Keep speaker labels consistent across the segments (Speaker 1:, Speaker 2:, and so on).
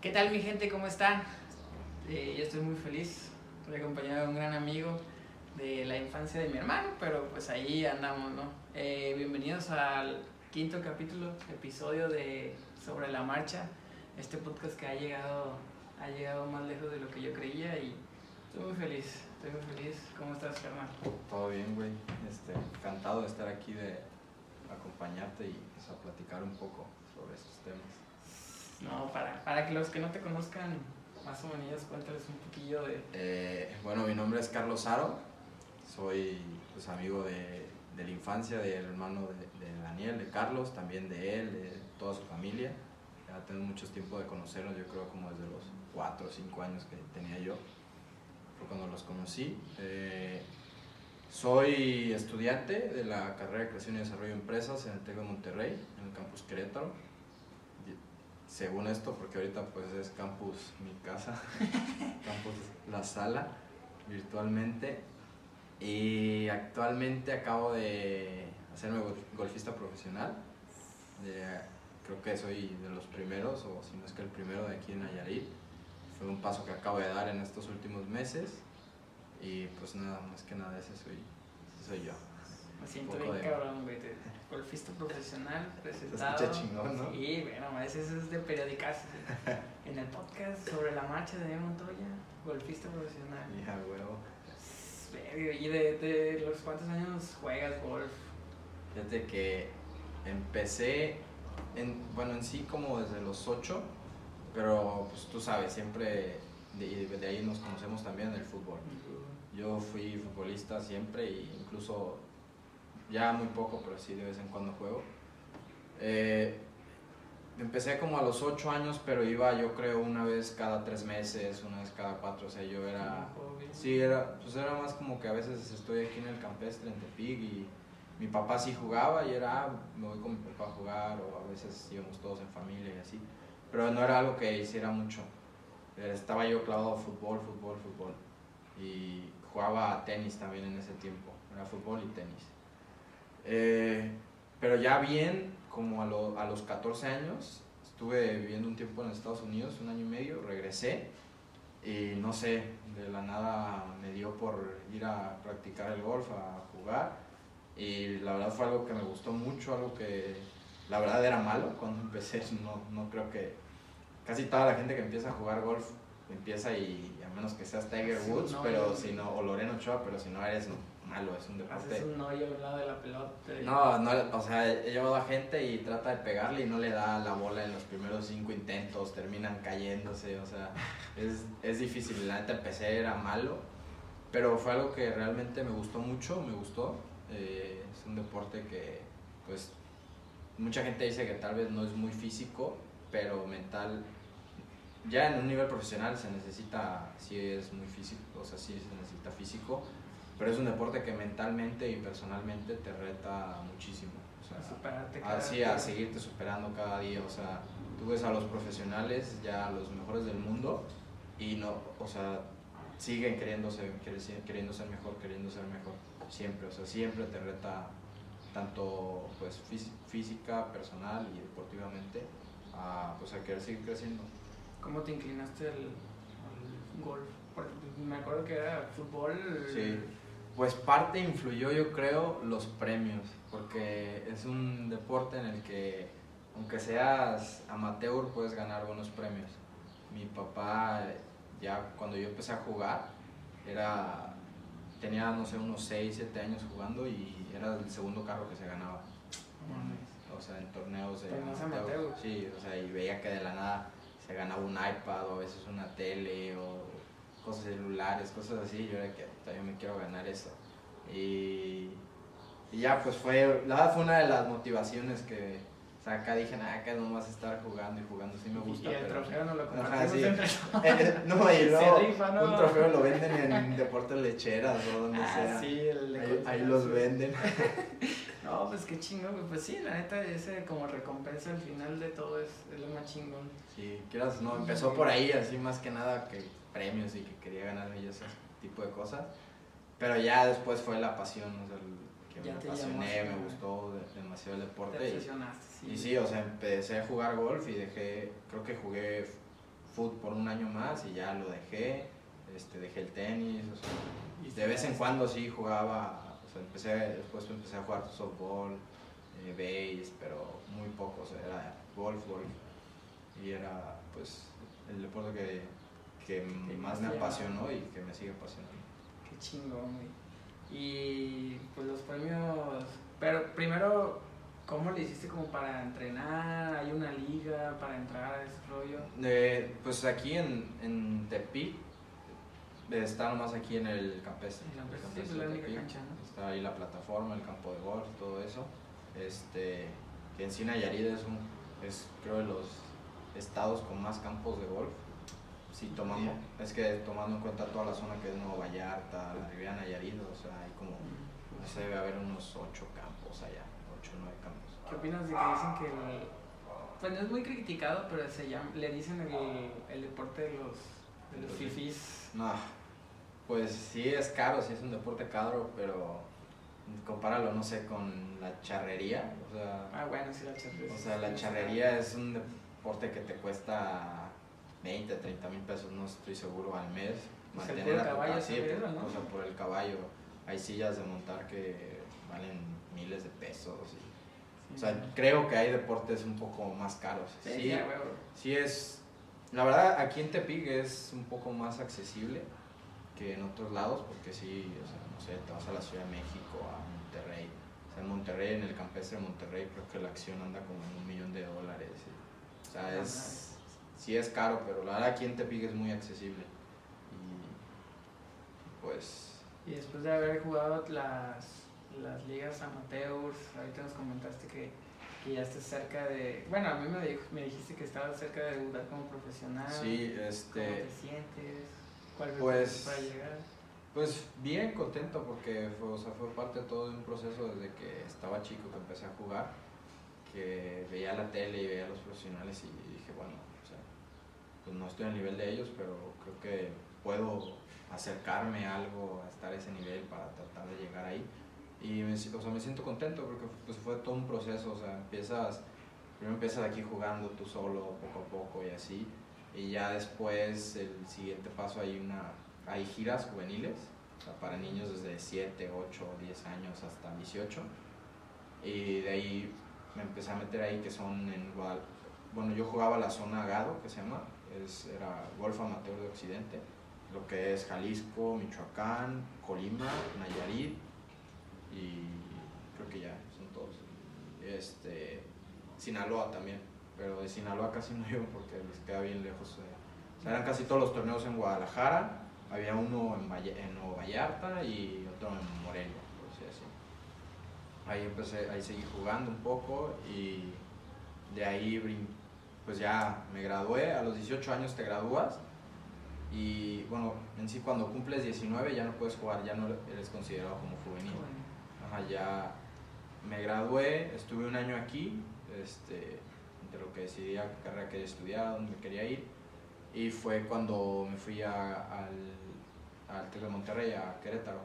Speaker 1: ¿Qué tal mi gente? ¿Cómo están? Eh, yo estoy muy feliz, estoy acompañado de un gran amigo de la infancia de mi hermano, pero pues ahí andamos, ¿no? Eh, bienvenidos al quinto capítulo, episodio de Sobre la Marcha, este podcast que ha llegado, ha llegado más lejos de lo que yo creía y estoy muy feliz, estoy muy feliz. ¿Cómo estás, carnal?
Speaker 2: Todo bien, güey. Este, encantado de estar aquí, de acompañarte y pues, a platicar un poco sobre estos temas.
Speaker 1: No, para, para que los que no te conozcan, más o menos cuéntales un poquillo de...
Speaker 2: Eh, bueno, mi nombre es Carlos Aro, soy pues, amigo de, de la infancia del hermano de, Daniel, de Carlos, también de él, de toda su familia. Ya tengo mucho tiempo de conocerlos, yo creo como desde los 4 o 5 años que tenía yo, fue cuando los conocí. Eh, soy estudiante de la carrera de Creación y Desarrollo de Empresas en el TEC de Monterrey, en el campus Querétaro. Según esto, porque ahorita pues es campus mi casa, campus la sala, virtualmente. Y actualmente acabo de hacerme gol- golfista profesional. De- creo que soy de los primeros, o si no es que el primero de aquí en Nayarit. Fue un paso que acabo de dar en estos últimos meses. Y pues nada, más que nada ese soy, ese soy yo.
Speaker 1: Me siento bien cabrón, güey. Golfista profesional, presentado.
Speaker 2: escucha chingón, ¿no?
Speaker 1: Sí, bueno, ese es de periodicazo. sí. en el podcast sobre la marcha de Montoya, golfista profesional.
Speaker 2: Hija, huevo.
Speaker 1: ¿Y de, de los cuántos años juegas golf?
Speaker 2: Fíjate que empecé, en, bueno, en sí como desde los 8, pero pues tú sabes, siempre de, de ahí nos conocemos también en el fútbol. Yo fui futbolista siempre e incluso ya muy poco, pero sí de vez en cuando juego. Eh, empecé como a los 8 años, pero iba yo creo una vez cada 3 meses, una vez cada 4, o sea, yo era... Sí, era, pues era más como que a veces estoy aquí en el campestre, en Tepic, y mi papá sí jugaba y era, ah, me voy con mi papá a jugar, o a veces íbamos todos en familia y así. Pero no era algo que hiciera mucho. Estaba yo clavado a fútbol, fútbol, fútbol. Y jugaba tenis también en ese tiempo. Era fútbol y tenis. Eh, pero ya bien, como a, lo- a los 14 años, estuve viviendo un tiempo en Estados Unidos, un año y medio, regresé y no sé, de la nada me dio por ir a practicar el golf, a jugar. Y la verdad fue algo que me gustó mucho, algo que la verdad era malo cuando empecé. No, no creo que casi toda la gente que empieza a jugar golf empieza y a menos que seas Tiger
Speaker 1: Sí,
Speaker 2: Woods,
Speaker 1: no,
Speaker 2: pero
Speaker 1: no.
Speaker 2: si no, o Lorena Ochoa, pero si no eres malo, es un deporte.
Speaker 1: Haces un hoyo al lado de la pelota. y-
Speaker 2: No, no, o sea, he llevado a gente y trata de pegarle y no le da la bola en los primeros cinco intentos, terminan cayéndose, o sea, es, es difícil. La neta empecé, era malo, pero fue algo que realmente me gustó mucho, me gustó. Eh, es un deporte que, pues, mucha gente dice que tal vez no es muy físico, pero mental, ya en un nivel profesional se necesita, sí es muy físico, o sea, sí se necesita físico, pero es un deporte que mentalmente y personalmente te reta muchísimo. O sea,
Speaker 1: A superarte cada
Speaker 2: así
Speaker 1: día.
Speaker 2: a seguirte superando cada día. O sea, tú ves a los profesionales, ya los mejores del mundo, y no, o sea, siguen queriéndose, queri- queriendo ser mejor, queriendo ser mejor. Siempre, o sea, siempre te reta tanto pues fís- física, personal y deportivamente a, pues, a querer seguir creciendo.
Speaker 1: ¿Cómo te inclinaste al golf? Porque me acuerdo que era fútbol.
Speaker 2: Sí. Pues parte influyó, yo creo, los premios, porque es un deporte en el que, aunque seas amateur, puedes ganar buenos premios. Mi papá, ya cuando yo empecé a jugar, era, tenía, no sé, unos 6, 7 años jugando y era el segundo carro que se ganaba. O sea, en torneos de amateur. Sí, o sea, y veía que de la nada se ganaba un iPad o a veces una tele o cosas celulares, cosas así. Yo era que también me quiero ganar eso. Y, y ya, pues fue, la verdad fue una de las motivaciones que, o sea, acá dije, nada, acá no vas a estar jugando y jugando, sí me gusta.
Speaker 1: Y el
Speaker 2: pero-
Speaker 1: trofeo no lo
Speaker 2: Ajá,
Speaker 1: compartimos
Speaker 2: sí.
Speaker 1: entre
Speaker 2: Eh, no, y luego
Speaker 1: rifa, ¿no?
Speaker 2: un trofeo lo venden en deportes lecheras o donde
Speaker 1: Ah,
Speaker 2: sea.
Speaker 1: sí, el
Speaker 2: ahí, ahí los venden.
Speaker 1: No, pues qué chingón. Pues sí, la neta, ese como recompensa al final de todo es, es lo más chingón.
Speaker 2: Sí, quieras, no, empezó por ahí, así más que nada que premios y que quería ganarme yo ese tipo de cosas. Pero ya después fue la pasión, o sea, el que
Speaker 1: Ya
Speaker 2: me
Speaker 1: te
Speaker 2: apasioné,
Speaker 1: llamó,
Speaker 2: me gustó de- demasiado el
Speaker 1: Te
Speaker 2: deporte. Y,
Speaker 1: obsesionaste, sí.
Speaker 2: y sí, o sea, empecé a jugar golf y dejé, creo que jugué fútbol por un año más y ya lo dejé, este, dejé el tenis, o sea, de vez en cuando sí jugaba, o sea, empecé, después empecé a jugar softball, eh, base, pero muy poco, o sea, era golf, golf, y era pues el deporte que, que más me apasionó y que me sigue apasionando.
Speaker 1: Qué chingón, güey. Y pues los premios, pero primero ¿Cómo le hiciste como para entrenar? ¿Hay una liga para entrar a ese rollo?
Speaker 2: Eh, pues aquí en, en Tepic, está nomás aquí en el campestre.
Speaker 1: En el campestre, sí, la única cancha, ¿no?
Speaker 2: Está ahí la plataforma, el campo de golf, todo eso. Este, que en Nayarit es, un, es creo de los estados con más campos de golf. Si tomamos, es que tomando en cuenta toda la zona que es Nueva Vallarta, la Riviera Nayarit, o sea, hay como, no sé, debe haber unos ocho campos allá.
Speaker 1: ¿Qué opinas de que dicen que el, pues no es muy criticado, pero se llama, le dicen el, el deporte de los, de los fifis?
Speaker 2: No, pues sí es caro, sí es un deporte caro, pero compáralo, no sé, con la charrería. O sea,
Speaker 1: ah, bueno, sí, la charrería.
Speaker 2: O sea, la charrería es un deporte que te cuesta 20, 30 mil pesos, no estoy seguro, al mes.
Speaker 1: Mantener a caballo,
Speaker 2: ¿no? O sea, por el caballo. Hay sillas de montar que valen miles de pesos. o sea, creo que hay deportes un poco más caros.
Speaker 1: Sí,
Speaker 2: sí, es. La verdad, aquí en Tepic es un poco más accesible que en otros lados, porque sí, o sea, no sé, te vas a la Ciudad de México, a Monterrey. O sea, en Monterrey, en el campestre de Monterrey, creo que la acción anda como en un millón de dólares. o sea, es. Sí es caro, pero la verdad aquí en Tepic es muy accesible. Y pues.
Speaker 1: Y después de haber jugado las las ligas amateurs, ahorita nos comentaste que, que ya estás cerca de, bueno, a mí me, me dijiste que estabas cerca de debutar como profesional.
Speaker 2: Sí, este...
Speaker 1: ¿Cómo te sientes? ¿Cuál
Speaker 2: pues,
Speaker 1: para llegar?
Speaker 2: Pues bien contento porque fue, o sea, fue parte de todo un proceso desde que estaba chico que empecé a jugar, que veía la tele y veía a los profesionales y dije, bueno, o sea, pues no estoy al nivel de ellos, pero creo que puedo acercarme a algo, a estar a ese nivel para tratar de llegar ahí. Y me, me siento contento porque pues, fue todo un proceso, o sea, empiezas, primero empiezas aquí jugando tú solo, poco a poco y así, y ya después el siguiente paso hay, una, hay giras juveniles, para niños desde 7, 8, 10 años hasta 18, y de ahí me empecé a meter ahí que son en igual, bueno, yo jugaba la zona Gado, que se llama, es, era Golf Amateur de Occidente, lo que es Jalisco, Michoacán, Colima, Nayarit, y creo que ya son todos. Este, Sinaloa también, pero de Sinaloa casi no iba porque les queda bien lejos. Eh. eran casi todos los torneos en Guadalajara, había uno en, en Nuevo Vallarta y otro en Morelia, por así. Ahí empecé, ahí seguí jugando un poco y de ahí pues ya me gradué, a los 18 años te gradúas y bueno, en sí cuando cumples 19 ya no puedes jugar, ya no eres considerado como juvenil ya me gradué, estuve un año aquí, este, entre lo que decidía qué carrera quería estudiar, dónde quería ir, y fue cuando me fui a, al, al TEC de Monterrey, a Querétaro.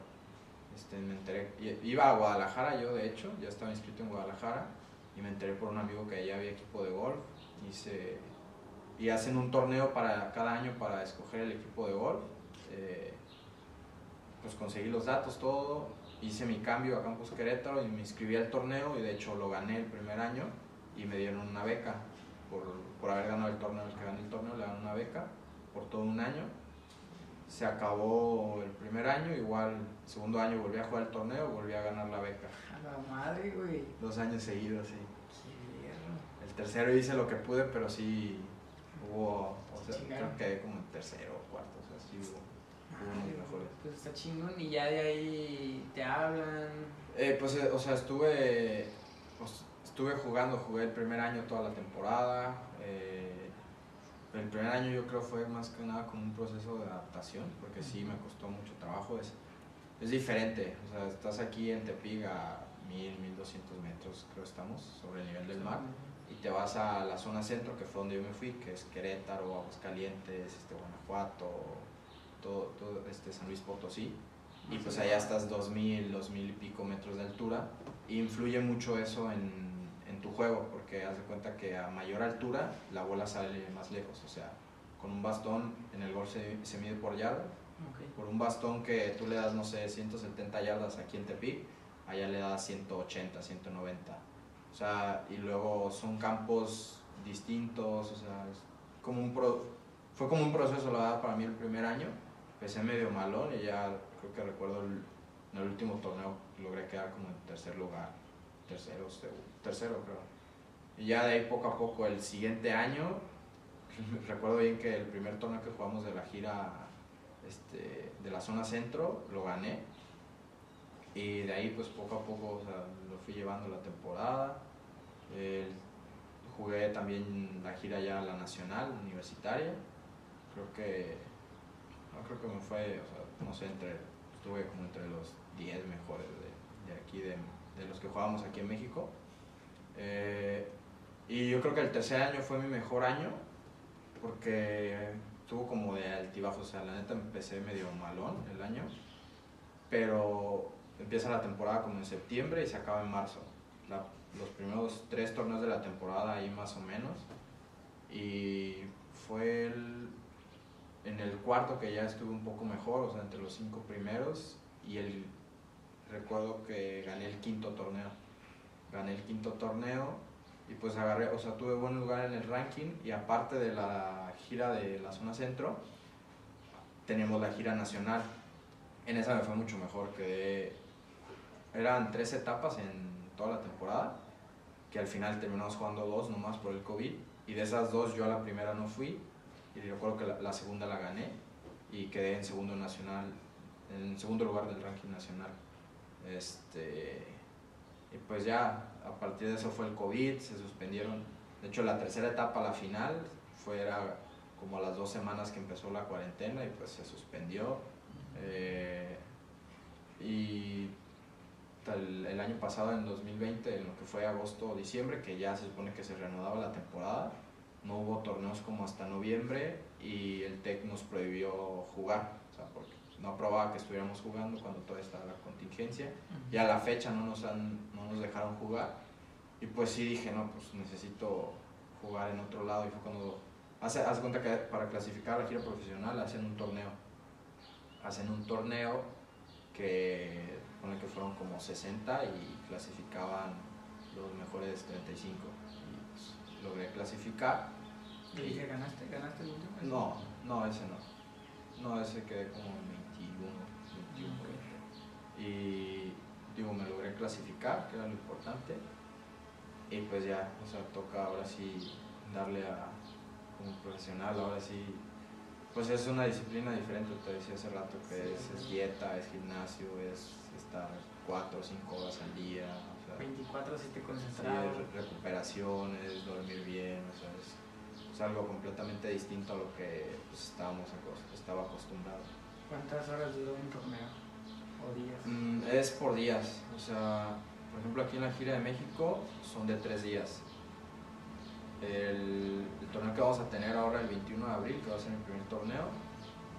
Speaker 2: Este, me enteré, iba a Guadalajara yo de hecho, ya estaba inscrito en Guadalajara, y me enteré por un amigo que allá había equipo de golf, y, se, y hacen un torneo para cada año para escoger el equipo de golf. Eh, pues conseguí los datos, todo, hice mi cambio a Campus Querétaro y me inscribí al torneo y de hecho lo gané el primer año y me dieron una beca por, por haber ganado el torneo, el que ganó el torneo le dan una beca por todo un año. Se acabó el primer año, igual segundo año volví a jugar el torneo, volví a ganar la beca.
Speaker 1: A la madre, güey.
Speaker 2: Dos años seguidos, sí. Tercero hice lo que pude, pero sí hubo, o sea, creo que como el tercero o cuarto, o sea, sí hubo.
Speaker 1: Pues está chingón y ya de ahí te hablan.
Speaker 2: Eh, pues, eh, o sea, estuve, pues, estuve jugando, jugué el primer año toda la temporada. Eh, el primer año yo creo fue más que nada como un proceso de adaptación, porque sí me costó mucho trabajo. Es, es diferente, o sea, estás aquí en Tepic a 1000, 1200 metros, creo estamos, sobre el nivel del mar, y te vas a la zona centro, que fue donde yo me fui, que es Querétaro, Aguascalientes, este, Guanajuato, todo, este San Luis Potosí, y pues allá estás 2000, 2000 y pico metros de altura, influye mucho eso en, en tu juego, porque haz de cuenta que a mayor altura la bola sale más lejos, o sea, con un bastón, en el gol se, se mide por yarda.
Speaker 1: Ok.
Speaker 2: Por un bastón que tú le das, no sé, 170 yardas aquí en Tepic, allá le das 180, 190. O sea, y luego son campos distintos, o sea, es como un pro- fue como un proceso, la verdad, para mí el primer año. Empecé medio malón y ya creo que recuerdo en el último torneo logré quedar como en tercer lugar, tercero, segu- tercero creo. Y ya de ahí poco a poco, el siguiente año, recuerdo bien que el primer torneo que jugamos de la gira este, de la zona centro lo gané. Y de ahí pues poco a poco o sea, lo fui llevando la temporada. Eh, jugué también la gira ya la nacional, universitaria. Creo que, no creo que me fue, o sea, no sé, entre, estuve como entre los 10 mejores de, de aquí, de, de los que jugábamos aquí en México. Eh, y yo creo que el tercer año fue mi mejor año porque tuvo como de altibajos, o sea, la neta empecé medio malón el año, pero empieza la temporada como en septiembre y se acaba en marzo. La- los primeros tres torneos de la temporada ahí más o menos. Y fue en el cuarto que ya estuve un poco mejor, o sea, entre los cinco primeros. Y el, recuerdo que gané el quinto torneo. Gané el quinto torneo y pues agarré, o sea, tuve buen lugar en el ranking. Y aparte de la gira de la zona centro, tenemos la gira nacional. En esa me fue mucho mejor, que eran tres etapas en toda la temporada, que al final terminamos jugando dos nomás por el COVID, y de esas dos yo a la primera no fui, y recuerdo que la, segunda la gané, y quedé en segundo nacional, en segundo lugar del ranking nacional. Este, y pues ya, a partir de eso fue el COVID, se suspendieron, de hecho la tercera etapa, la final, fue era como las dos semanas que empezó la cuarentena y pues se suspendió. Eh, y tal- el año pasado, en 2020, en lo que fue agosto o diciembre, que ya se supone que se reanudaba la temporada, no hubo torneos como hasta noviembre y el TEC nos prohibió jugar, o sea, porque no aprobaba que estuviéramos jugando cuando todavía estaba la contingencia. Y a la fecha no nos, han, no nos dejaron jugar. Y pues sí dije, no, pues necesito jugar en otro lado. Y fue cuando, hace, haz cuenta que para clasificar a la gira profesional hacen un torneo. Hacen un torneo que, que fueron como 60 y clasificaban los mejores 35. Y pues logré clasificar.
Speaker 1: ¿Y dije, ganaste? ¿Ganaste el último?
Speaker 2: No, no, ese no. No, ese quedé como en 21, 21.
Speaker 1: Ok.
Speaker 2: Y digo, me logré clasificar, que era lo importante. Y pues ya, o sea, toca ahora sí darle a como profesional, ahora sí. Pues es una disciplina diferente, te decía hace rato que es, es dieta, es gimnasio, es estar 4 o 5 horas al día, o sea,
Speaker 1: 24 si te
Speaker 2: sí,
Speaker 1: concentrado.
Speaker 2: es re- recuperación, es dormir bien, o sea, es, es algo completamente distinto a lo que pues, estábamos estaba acostumbrado.
Speaker 1: ¿Cuántas horas duró un torneo? ¿O días?
Speaker 2: Mm, es por días, o sea, por ejemplo aquí en la gira de México son de tres días. El, el torneo que vamos a tener ahora el 21 de abril, que va a ser mi primer torneo,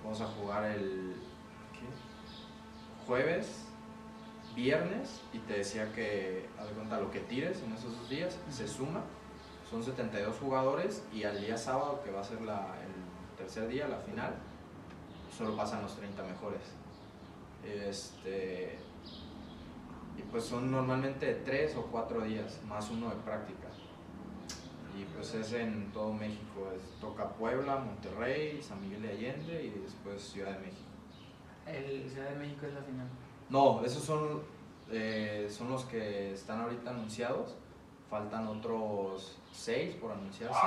Speaker 2: vamos a jugar el ¿qué? jueves, viernes, y te decía que, haz de cuenta, lo que tires en esos dos días se suma, son 72 jugadores, y al día sábado, que va a ser la- el tercer día, la final, solo pasan los 30 mejores. Este, y pues son normalmente tres o cuatro días, más uno de práctica. Y pues es en todo México, es, toca Puebla, Monterrey, San Miguel de Allende y después Ciudad de México.
Speaker 1: El Ciudad de México es la final.
Speaker 2: No, esos son, eh, son los que están ahorita anunciados. Faltan otros seis por anunciarse.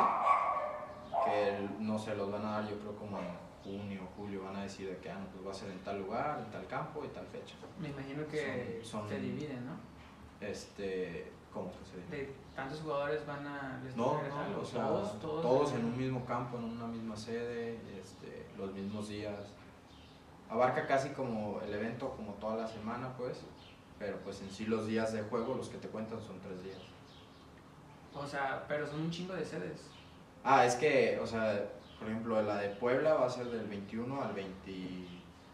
Speaker 2: Que no se los van a dar, yo creo, como en junio o julio. Van a decir de que ah, pues va a ser en tal lugar, en tal campo y tal fecha.
Speaker 1: Me imagino que
Speaker 2: Son- son-
Speaker 1: se dividen, ¿no?
Speaker 2: Este, ¿cómo que se dice?
Speaker 1: De tantos jugadores van a. les
Speaker 2: No, no, o
Speaker 1: o
Speaker 2: sea,
Speaker 1: todos,
Speaker 2: todos,
Speaker 1: todos,
Speaker 2: en un mismo campo, en una misma sede, este, los mismos días. Abarca casi como el evento como toda la semana, pues, pero pues en sí los días de juego, los que te cuentan son tres días.
Speaker 1: O sea, pero son un chingo de sedes.
Speaker 2: Ah, es que, o sea, por ejemplo, la de Puebla va a ser del 21 al 20,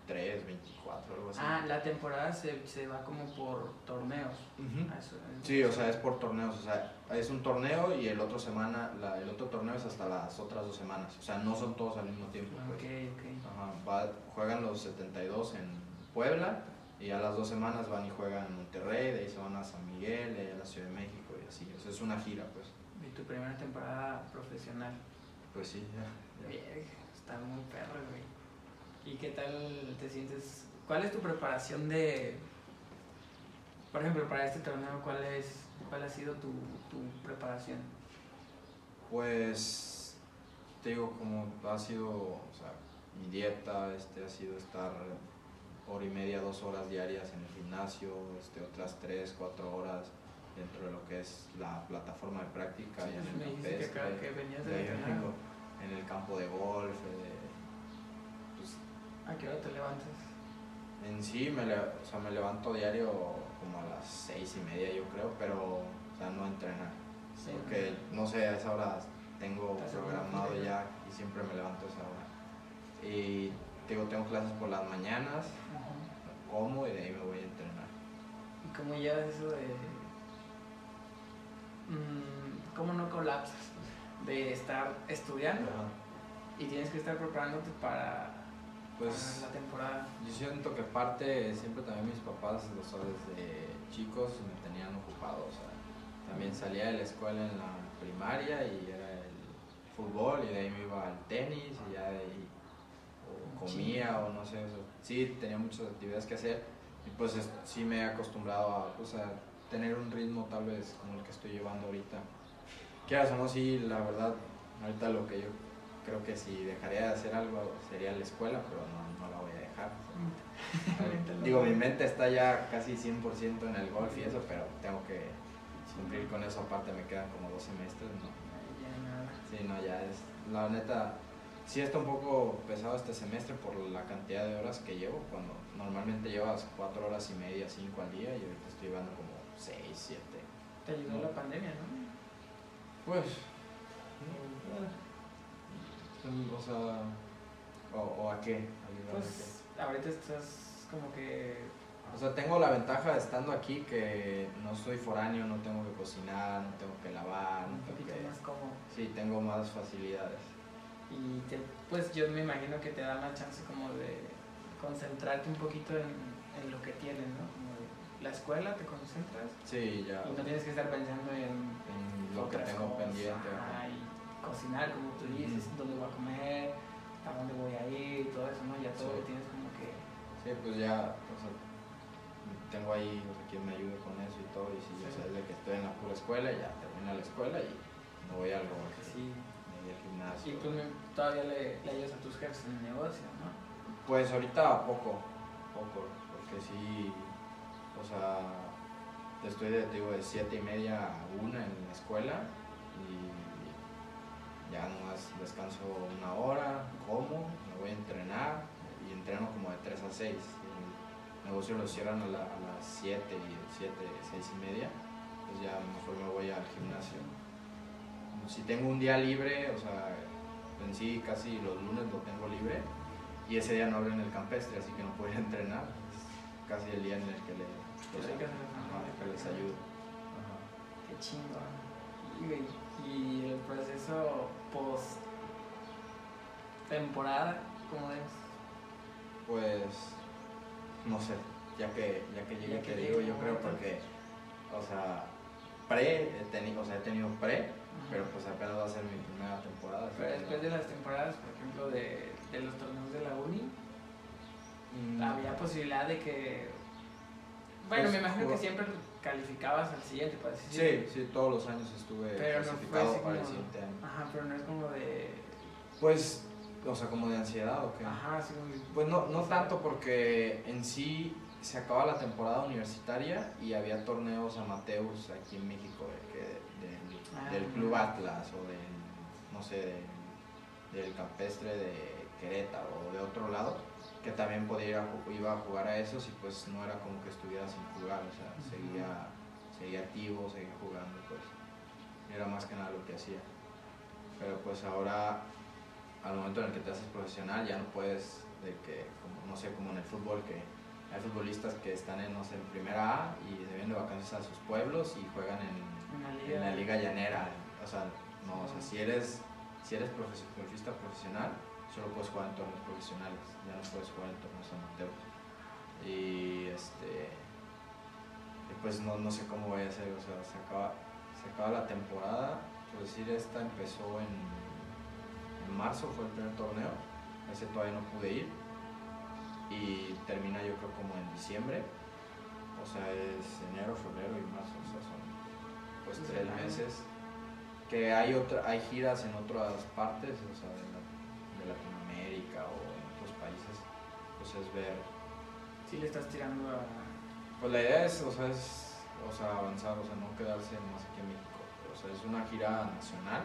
Speaker 2: 23, 24, algo así.
Speaker 1: Ah, la temporada se, se va como por torneos.
Speaker 2: Ujú.
Speaker 1: Ah, eso, eso.
Speaker 2: Sí, o sea, es por torneos, o sea, es un torneo y el otro semana, la, el otro torneo es hasta las otras dos semanas, o sea, no son todos al mismo tiempo.
Speaker 1: Ok,
Speaker 2: Pues.
Speaker 1: ok.
Speaker 2: Ajá, va- juegan los 72 en Puebla y a las dos semanas van y juegan en Monterrey, de ahí se van a San Miguel, de ahí a la Ciudad de México y así, o sea, es una gira, pues.
Speaker 1: Y tu primera temporada profesional.
Speaker 2: Pues sí, ya. ya.
Speaker 1: Bien, está muy perro, güey. ¿Y qué tal te sientes? ¿Cuál es tu preparación de, por ejemplo, para este torneo, cuál es, cuál ha sido tu, tu preparación?
Speaker 2: Pues te digo, como ha sido, o sea, mi dieta este, ha sido estar hora y media, dos horas diarias en el gimnasio, este, otras tres, cuatro horas dentro de lo que es la plataforma de práctica y en el
Speaker 1: dijiste que,
Speaker 2: campestre,
Speaker 1: que venías
Speaker 2: de
Speaker 1: de
Speaker 2: en el campo de golf, eh, pues,
Speaker 1: ¿A qué hora te levantas?
Speaker 2: en sí me, o sea, me levanto diario como a las seis y media yo creo, pero o sea, no entrenar.
Speaker 1: Sí,
Speaker 2: Porque no sé, a esa hora tengo programado ya y siempre me levanto a esa hora. Y digo, tengo clases por las mañanas, como y de ahí me voy a entrenar.
Speaker 1: ¿Y cómo llevas eso de... mm, ¿Cómo no colapsas? De estar estudiando y tienes que estar preparándote para,
Speaker 2: Pues
Speaker 1: la temporada.
Speaker 2: yo siento que parte, siempre también mis papás, sea, desde chicos me tenían ocupado. O sea, también salía de la escuela en la primaria y era el fútbol y de ahí me iba al tenis y ya de ahí comía o no sé, o sea, sí tenía muchas actividades que hacer y pues es- sí me he acostumbrado a, pues, a tener un ritmo tal vez como el que estoy llevando ahorita. Quieras o no, sí, la verdad, ahorita lo que yo creo que si dejaría de hacer algo sería la escuela, pero no, no la voy a dejar.
Speaker 1: Lo-
Speaker 2: Digo, mi mente está ya casi 100% en el golf y eso, pero tengo que cumplir con eso. Aparte, me quedan como dos semestres. ¿no? Sí, no, ya es. La neta, sí está un poco pesado este semestre por la cantidad de horas que llevo. Cuando normalmente llevas cuatro horas y media, cinco al día, y ahorita estoy llevando como seis, siete.
Speaker 1: Te ayudó la pandemia, ¿no?
Speaker 2: Pues. mm, O sea. ¿O, o a qué? Ayudarme a qué.
Speaker 1: Pues ahorita estás como que...
Speaker 2: O sea, tengo la ventaja de estando aquí que no soy foráneo, no tengo que cocinar, no tengo que lavar, no
Speaker 1: un
Speaker 2: tengo
Speaker 1: poquito
Speaker 2: que...
Speaker 1: más cómodo.
Speaker 2: Sí, tengo más facilidades.
Speaker 1: Y te- pues yo me imagino que te da la chance como de concentrarte un poquito en, en lo que tienes, ¿no? Como de la escuela te concentras
Speaker 2: Sí, ya.
Speaker 1: y no tienes que estar pensando en
Speaker 2: En lo que tengo
Speaker 1: cosas,
Speaker 2: pendiente.
Speaker 1: ajá, y cocinar, como tú dices,
Speaker 2: Ujú.
Speaker 1: dónde voy a comer, a dónde voy a ir, todo eso, ¿no? Ya todo
Speaker 2: Sí.
Speaker 1: lo tienes como que...
Speaker 2: Sí, pues ya, o sea, tengo ahí o sea, quien me ayude con eso y todo. Y si yo
Speaker 1: Sí.
Speaker 2: sé de que estoy en la pura escuela, ya termino la escuela y me voy al golf.
Speaker 1: que sí. Y me- todavía le, le a tus jefes en el negocio, ¿no?
Speaker 2: Pues ahorita poco, poco, porque sí, o sea, estoy de, digo, de siete y media a una en la escuela y ya nomás descanso una hora, como, me voy a entrenar y entreno como de 3 a 6. El negocio lo cierran a, a las 7 y 7, 6 y media, pues ya mejor me voy al gimnasio. Si tengo un día libre, o sea, en sí casi los lunes lo tengo libre y ese día no abren el campestre, así que no puedo entrenar. Es casi el día en el que, le, o sea, que les ayudo.
Speaker 1: Qué chingón. Y, y el proceso post temporada, ¿cómo es?
Speaker 2: Pues, no sé, ya que, ya que llegue
Speaker 1: Ya que
Speaker 2: te digo, yo creo porque, o sea, pre, he tenido, o sea, he tenido pre, pero pues apenas va a ser mi primera temporada.
Speaker 1: Pero después
Speaker 2: no.
Speaker 1: de las temporadas, por ejemplo, de, de los torneos de la uni,
Speaker 2: Mm,
Speaker 1: había posibilidad de que... Bueno,
Speaker 2: Pues,
Speaker 1: me imagino que siempre calificabas al siguiente, por así
Speaker 2: Sí, sí, todos los años estuve
Speaker 1: Pero no
Speaker 2: clasificado
Speaker 1: así
Speaker 2: para el siguiente año.
Speaker 1: Ajá, pero no es como de...
Speaker 2: Pues, o sea, como de ansiedad o qué.
Speaker 1: Ajá, sí, muy...
Speaker 2: Pues no, no tanto porque en sí se acaba la temporada universitaria y había torneos amateurs aquí en México de que del,
Speaker 1: Ah,
Speaker 2: del. Club Atlas o del, no sé, del, del campestre de Querétaro o de otro lado, que también podía ir a iba a jugar a esos y pues no era como que estuviera sin jugar, o sea, seguía, seguía activo, seguía jugando, pues era más que nada lo que hacía. Pero pues ahora al momento en el que te haces profesional ya no puedes, de que, como, no sé, como en el fútbol, que hay futbolistas que están en, no sé, en primera A y se vienen de vacaciones a sus pueblos y juegan en, en la liga llanera. O sea, no, o sea, si eres, si eres golfista profesional, solo puedes jugar en torneos profesionales, ya no puedes jugar en torneos amateurs. Y este, pues no, no sé cómo voy a hacer, o sea, se acaba, se acaba la temporada, por decir, esta empezó en, en marzo, fue el primer torneo, ese todavía no pude ir, y termina yo creo como en diciembre, o sea, es enero, febrero y marzo, pues tres meses que hay otra hay giras en otras partes o sea de, Latinoamérica o en otros países pues es ver.
Speaker 1: Si le estás tirando a
Speaker 2: pues la idea es o sea es o sea avanzar o sea no quedarse más aquí en México. O sea es una gira nacional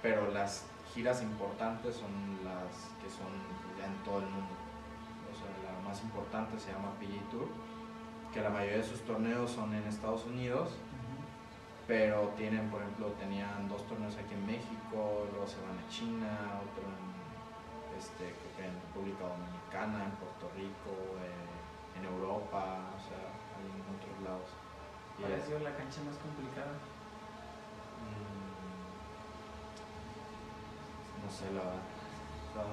Speaker 2: pero las giras importantes son las que son ya en todo el mundo. O sea la más importante se llama PGA Tour que la mayoría de sus torneos son en Estados Unidos pero tienen, por ejemplo, tenían dos torneos aquí en México, luego se van a China, otro en, este, en República Dominicana, en Puerto Rico, eh, en Europa, o sea, en otros lados.
Speaker 1: ¿Cuál ha sido la cancha más complicada?
Speaker 2: Mm, no sé, la verdad,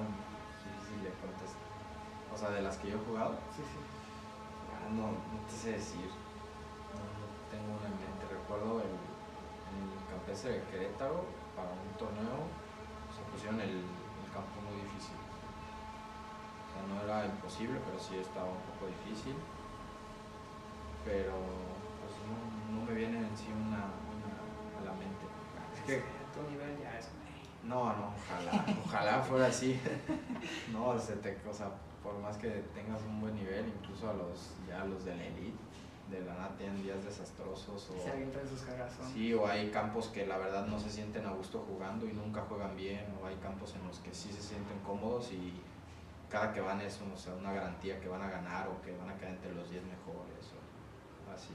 Speaker 2: difícil de contestar. O sea, de las que yo he jugado.
Speaker 1: Sí, sí.
Speaker 2: Ah, no, no te sé decir. No, no tengo una en mente. Recuerdo el, el campestre de Querétaro para un torneo se pusieron el, el, campo muy difícil. O sea, no era imposible, pero sí estaba un poco difícil. Pero pues no, no me viene en sí una, una a la mente.
Speaker 1: Es que tu nivel ya es.
Speaker 2: No, no, ojalá, ojalá fuera así. no, se te, o sea, por más que tengas un buen nivel, incluso a los ya a los de la elite, de la nada tienen días desastrosos. O,
Speaker 1: se avientan sus cagazos.
Speaker 2: Sí, o hay campos que la verdad no se sienten a gusto jugando y nunca juegan bien, o hay campos en los que sí se sienten cómodos y cada que van es o sea, una garantía que van a ganar o que van a quedar entre los 10 mejores, o así.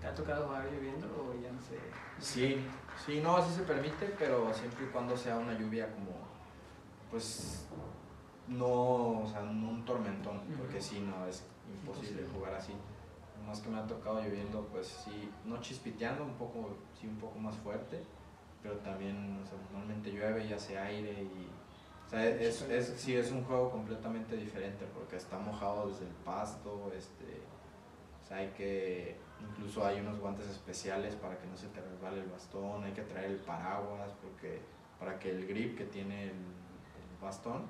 Speaker 1: ¿Te ha tocado jugar lloviendo o ya no sé?
Speaker 2: Sí, sí, no, así se permite, pero siempre y cuando sea una lluvia como, pues, no, o sea, no un tormentón, porque si no, es imposible jugar así. Más que me ha tocado lloviendo, pues sí, no chispiteando, un poco, sí, un poco más fuerte, pero también, o sea, normalmente llueve y hace aire y... O sea, es, es, sí, es un juego completamente diferente porque está mojado desde el pasto, este, o sea, hay que, incluso hay unos guantes especiales para que no se te resbale el bastón, hay que traer el paraguas porque para que el grip que tiene el, el bastón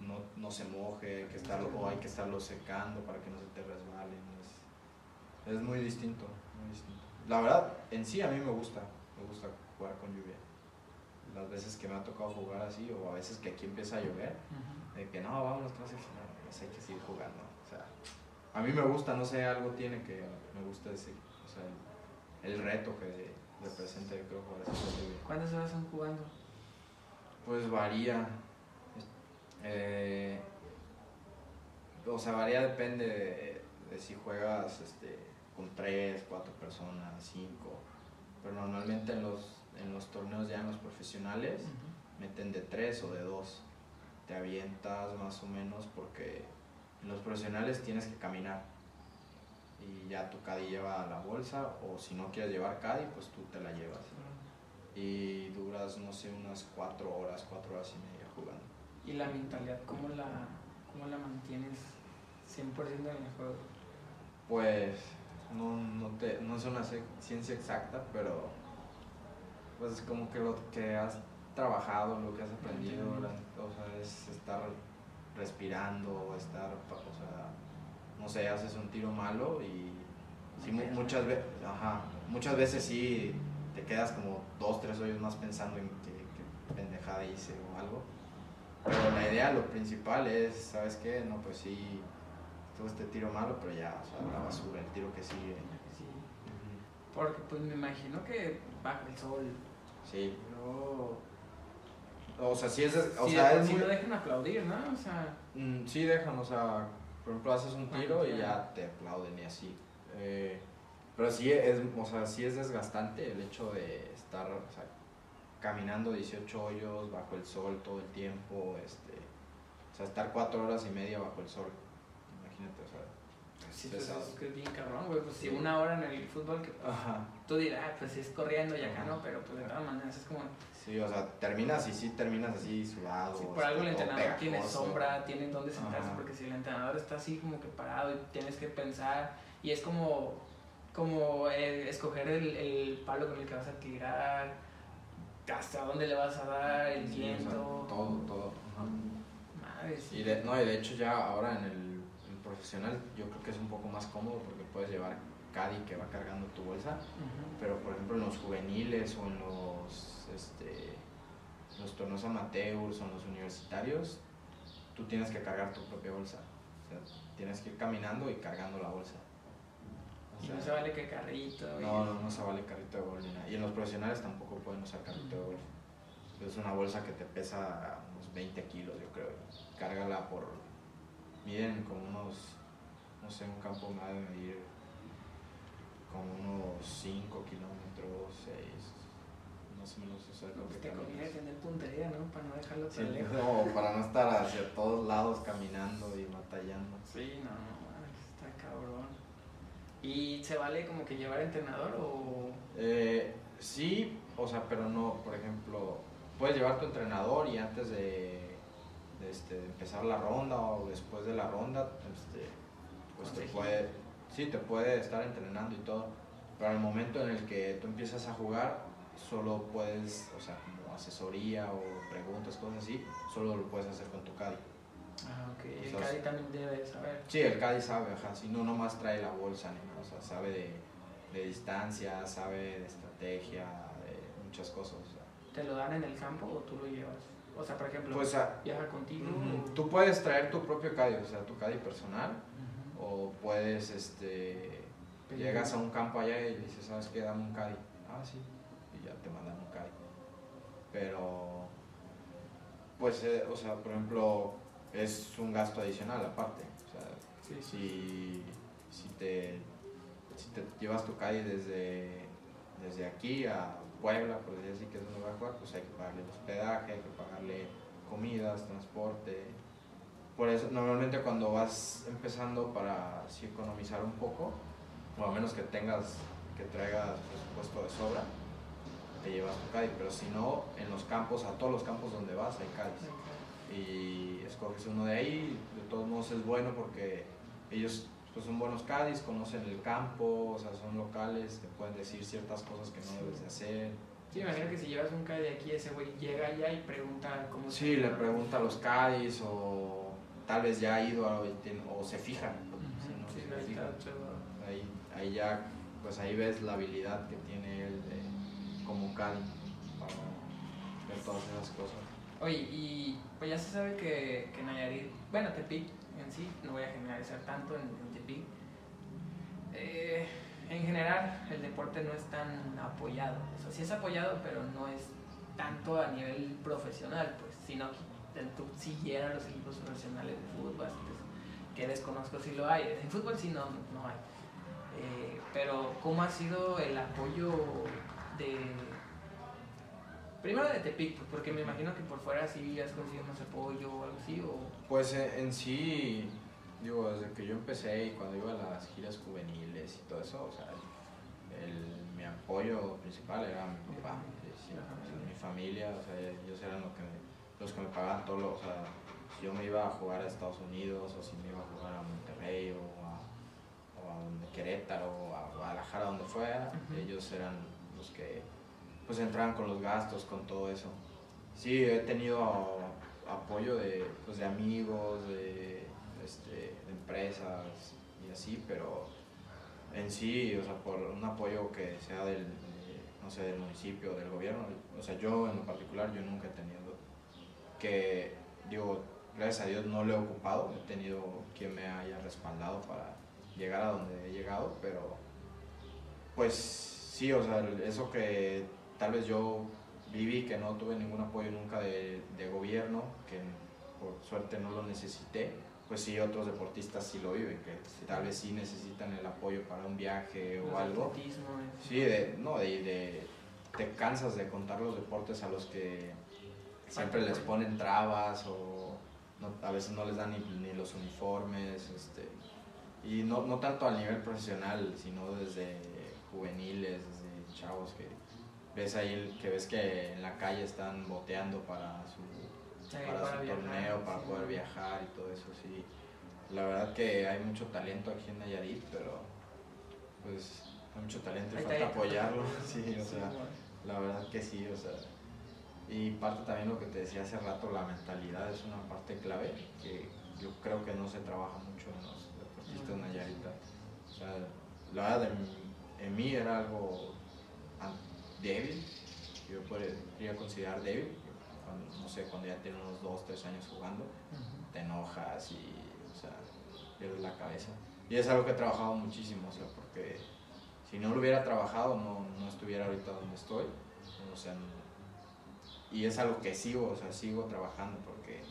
Speaker 2: no, no, no, se moje, hay que estarlo, o hay que estarlo secando para que no se te resbalen. Es, es, muy, distinto, muy distinto. La verdad, en sí a mí me gusta, me gusta jugar con lluvia. Las veces que me ha tocado jugar así, o a veces que aquí empieza a llover, uh -huh. de que no, vámonos, que no sé, no, pues hay que seguir jugando. O sea, a mí me gusta, no sé, algo tiene que me gusta ese, o sea, el, el reto que representa, yo creo, jugar así con lluvia.
Speaker 1: ¿Cuántas horas están jugando?
Speaker 2: Pues varía, eh, o sea, varía, depende de, de, si juegas este, con tres, cuatro personas, cinco. Pero normalmente en los, en los torneos ya en los profesionales uh -huh. meten de tres o de dos. Te avientas más o menos porque en los profesionales tienes que caminar. Y ya tu caddy lleva la bolsa o si no quieres llevar caddy, pues tú te la llevas. Uh -huh. Y duras, no sé, unas cuatro horas, cuatro horas y media.
Speaker 1: ¿Y la mentalidad cómo la, cómo la mantienes 100% en el juego?
Speaker 2: Pues no, no, te, no es una ciencia exacta, pero pues es como que lo que has trabajado, lo que has aprendido, o sea, es estar respirando, estar, o sea, no sé, haces un tiro malo y sí, muchas, veces, ajá, muchas veces sí te quedas como dos, tres hoyos más pensando en qué, qué pendejada hice o algo pero la idea, lo principal es, ¿sabes qué? No, pues sí, tuvo este tiro malo, pero ya, o sea, la basura, el tiro que sigue.
Speaker 1: Sí. Porque pues me imagino que baja el sol.
Speaker 2: Sí.
Speaker 1: Pero...
Speaker 2: O sea, sí es... O
Speaker 1: sí,
Speaker 2: sea, es
Speaker 1: sí
Speaker 2: muy...
Speaker 1: lo dejan aplaudir, ¿no? O sea...
Speaker 2: Mm, sí dejan, o sea, por ejemplo, haces un tiro y ya te aplauden y así. Eh, pero sí es, o sea, sí es desgastante el hecho de estar, o sea, caminando 18 hoyos bajo el sol todo el tiempo, este, o sea, estar cuatro horas y media bajo el sol, imagínate, o sea,
Speaker 1: Sí, pues es que es bien cabrón, güey. Pues si
Speaker 2: Sí.
Speaker 1: una hora en el fútbol, que
Speaker 2: Ajá.
Speaker 1: tú dirás, ah, pues es corriendo y acá no, pero pues de todas maneras es como.
Speaker 2: Sí, o sea, terminas y sí terminas así sudado.
Speaker 1: Si por algo el entrenador tiene
Speaker 2: pegajoso.
Speaker 1: sombra, tiene dónde sentarse,
Speaker 2: Ajá.
Speaker 1: porque si el entrenador está así como que parado y tienes que pensar, y es como, como eh, escoger el, el palo con el que vas a tirar, hasta dónde le vas a dar, el
Speaker 2: Sí, o sea,
Speaker 1: viento.
Speaker 2: todo, todo. ajá.
Speaker 1: Madre.
Speaker 2: Y de, no, y de hecho ya ahora en el, en profesional yo creo que es un poco más cómodo porque puedes llevar caddy que va cargando tu bolsa, pero por ejemplo en los juveniles o en los, este, los torneos amateurs o en los universitarios, tú tienes que cargar tu propia bolsa. O sea, tienes que ir caminando y cargando la bolsa. O sea,
Speaker 1: no se vale que carrito.
Speaker 2: no, no, no se vale carrito de golf ni nada. Y en los profesionales tampoco pueden usar carrito de golf. Es una bolsa que te pesa unos 20 kilos, yo creo. Cárgala por. Miden como unos. No sé, un campo me ha de medir como unos 5 kilómetros, 6. Más o menos, o sea,
Speaker 1: Pues
Speaker 2: que
Speaker 1: te conviene tener puntería, ¿no? Para no dejarlo
Speaker 2: Sí,
Speaker 1: tan lejos.
Speaker 2: no, para no estar hacia todos lados caminando y batallando.
Speaker 1: Sí, no, no, está cabrón. ¿Y se vale como que llevar entrenador o...?
Speaker 2: Eh, sí, o sea, pero no, por ejemplo, puedes llevar tu entrenador y antes de, de, este, de empezar la ronda o después de la ronda, este, pues te puede, sí, te puede estar entrenando y todo, pero al momento en el que tú empiezas a jugar, solo puedes, o sea, como asesoría o preguntas, cosas así, solo lo puedes hacer con tu caddy.
Speaker 1: Ah, ok.
Speaker 2: O
Speaker 1: El
Speaker 2: sea,
Speaker 1: Cadi también debe saber.
Speaker 2: Sí, el caddy sabe, ajá, si no nomás trae la bolsa ni nada, o sea, sabe de, de distancia, sabe de estrategia, de muchas cosas. o sea.
Speaker 1: ¿Te lo dan en el campo o tú lo llevas? O sea, por ejemplo,
Speaker 2: Pues
Speaker 1: viaja contigo. o-
Speaker 2: tú puedes traer tu propio caddy, o sea, tu caddy personal, o puedes, este,
Speaker 1: Pedir
Speaker 2: llegas a un campo allá y le dices, ¿sabes qué? Dame un caddy. Ah, sí, y ya te mandan un caddy. Pero, pues, eh, o sea, por ejemplo, es un gasto adicional aparte. O sea,
Speaker 1: Sí, sí.
Speaker 2: si, si, te, si te llevas tu calle desde, desde aquí a Puebla, por decir así, que es donde va a jugar, pues hay que pagarle el hospedaje, hay que pagarle comidas, transporte. Por eso, normalmente cuando vas empezando para así economizar un poco, o a menos que tengas, que traigas presupuesto de sobra, te llevas tu caddy, pero si no, en los campos, a todos los campos donde vas hay caddies y escoges uno de ahí. De todos modos es bueno porque ellos pues, son buenos caddies, conocen el campo, o sea, son locales, te pueden decir ciertas cosas que no
Speaker 1: Sí.
Speaker 2: debes de hacer.
Speaker 1: Sí, imagino que si llevas un Cadi aquí, ese güey llega allá y pregunta cómo se
Speaker 2: Sí, le pregunta a los caddies o tal vez ya ha ido a- o se fijan. si no,
Speaker 1: Sí,
Speaker 2: se
Speaker 1: ahí
Speaker 2: fijan.
Speaker 1: está chido.
Speaker 2: Ahí, ahí ya, pues ahí ves la habilidad que tiene él de, como caddy para ver todas esas cosas.
Speaker 1: Oye, y pues ya se sabe que, que Nayarit, bueno, Tepic en sí, no voy a generalizar tanto en, en Tepic. Eh, en general, el deporte no es tan apoyado. O sea, sí es apoyado, pero no es tanto a nivel profesional, pues, sino que tú siguieran los equipos profesionales de fútbol, pues, que desconozco si lo hay. En fútbol sí no, no hay. Eh, pero, ¿cómo ha sido el apoyo de, Primero de Tepic, porque me imagino que por fuera sí has conseguido más apoyo o algo así, o...
Speaker 2: Pues eh, en sí, digo, desde que yo empecé y cuando iba a las giras juveniles y todo eso, o sea, el- mi apoyo principal era mi papá, sí, sí,
Speaker 1: Ajá,
Speaker 2: o sea,
Speaker 1: sí.
Speaker 2: mi familia, o sea, ellos eran los que me, los que me pagaban todo, lo, o sea, si yo me iba a jugar a Estados Unidos o si me iba a jugar a Monterrey o a, o a Querétaro o a Guadalajara, donde fuera, ellos eran los que pues entraban con los gastos, con todo eso. Sí, he tenido apoyo de, pues, de amigos, de, este, empresas y así, pero en sí, o sea, por un apoyo que sea del, de, no sé, del municipio, del gobierno, o sea, yo en lo particular, yo nunca he tenido que, digo, gracias a Dios no lo he ocupado, he tenido quien me haya respaldado para llegar a donde he llegado, pero pues sí, o sea, eso que tal vez yo viví, que no tuve ningún apoyo nunca de, de gobierno, que por suerte no lo necesité, pues sí, otros deportistas sí lo viven, que tal vez sí necesitan el apoyo para un viaje o algo.
Speaker 1: eh.
Speaker 2: Sí, de, no, de, de, te cansas de contar los deportes a los que siempre les ponen trabas o a veces no les dan ni, ni los uniformes, este, y no, no tanto al nivel profesional, sino desde juveniles, desde chavos que ves ahí, que ves que en la calle están boteando para su, para, su torneo, para poder viajar y todo eso, sí. La verdad que hay mucho talento aquí en Nayarit, pero pues hay mucho talento y falta apoyarlo, sí, o sea, la verdad que sí, o sea. Y parte también lo que te decía hace rato, la mentalidad es una parte clave que yo creo que no se trabaja mucho en los deportistas Nayarita. O sea, la verdad en mí era algo débil, yo podría considerar débil, no sé, cuando ya tienes unos 2, 3 años jugando, te enojas y, o sea, pierdes la cabeza. Y es algo que he trabajado muchísimo, o sea, porque si no lo hubiera trabajado no, no estuviera ahorita donde estoy, o sea, y es algo que sigo, o sea, sigo trabajando porque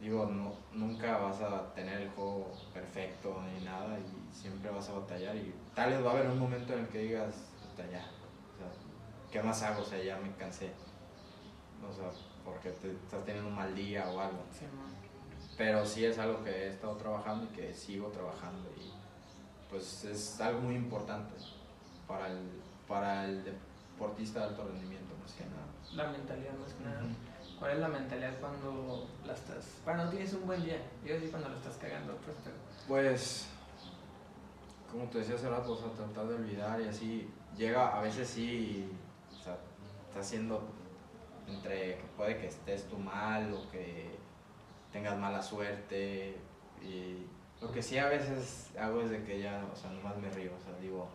Speaker 2: digo, no, nunca vas a tener el juego perfecto ni nada y siempre vas a batallar y tal vez va a haber un momento en el que digas, ya, ¿qué más hago? O sea, ya me cansé. O sea, porque te estás teniendo un mal día o algo. Pero sí es algo que he estado trabajando y que sigo trabajando y pues es algo muy importante para el, para el deportista de alto rendimiento, más que nada.
Speaker 1: La mentalidad, más que nada. ¿Cuál es la mentalidad cuando la estás, cuando no tienes un buen día? Yo decir cuando lo estás cagando, pues,
Speaker 2: pues como te decía hace rato, o sea, tratar de olvidar y así, llega, a veces sí, está haciendo entre que puede que estés tú mal o que tengas mala suerte y lo que sí a veces hago es de que ya, o sea, nomás me río, o sea, digo,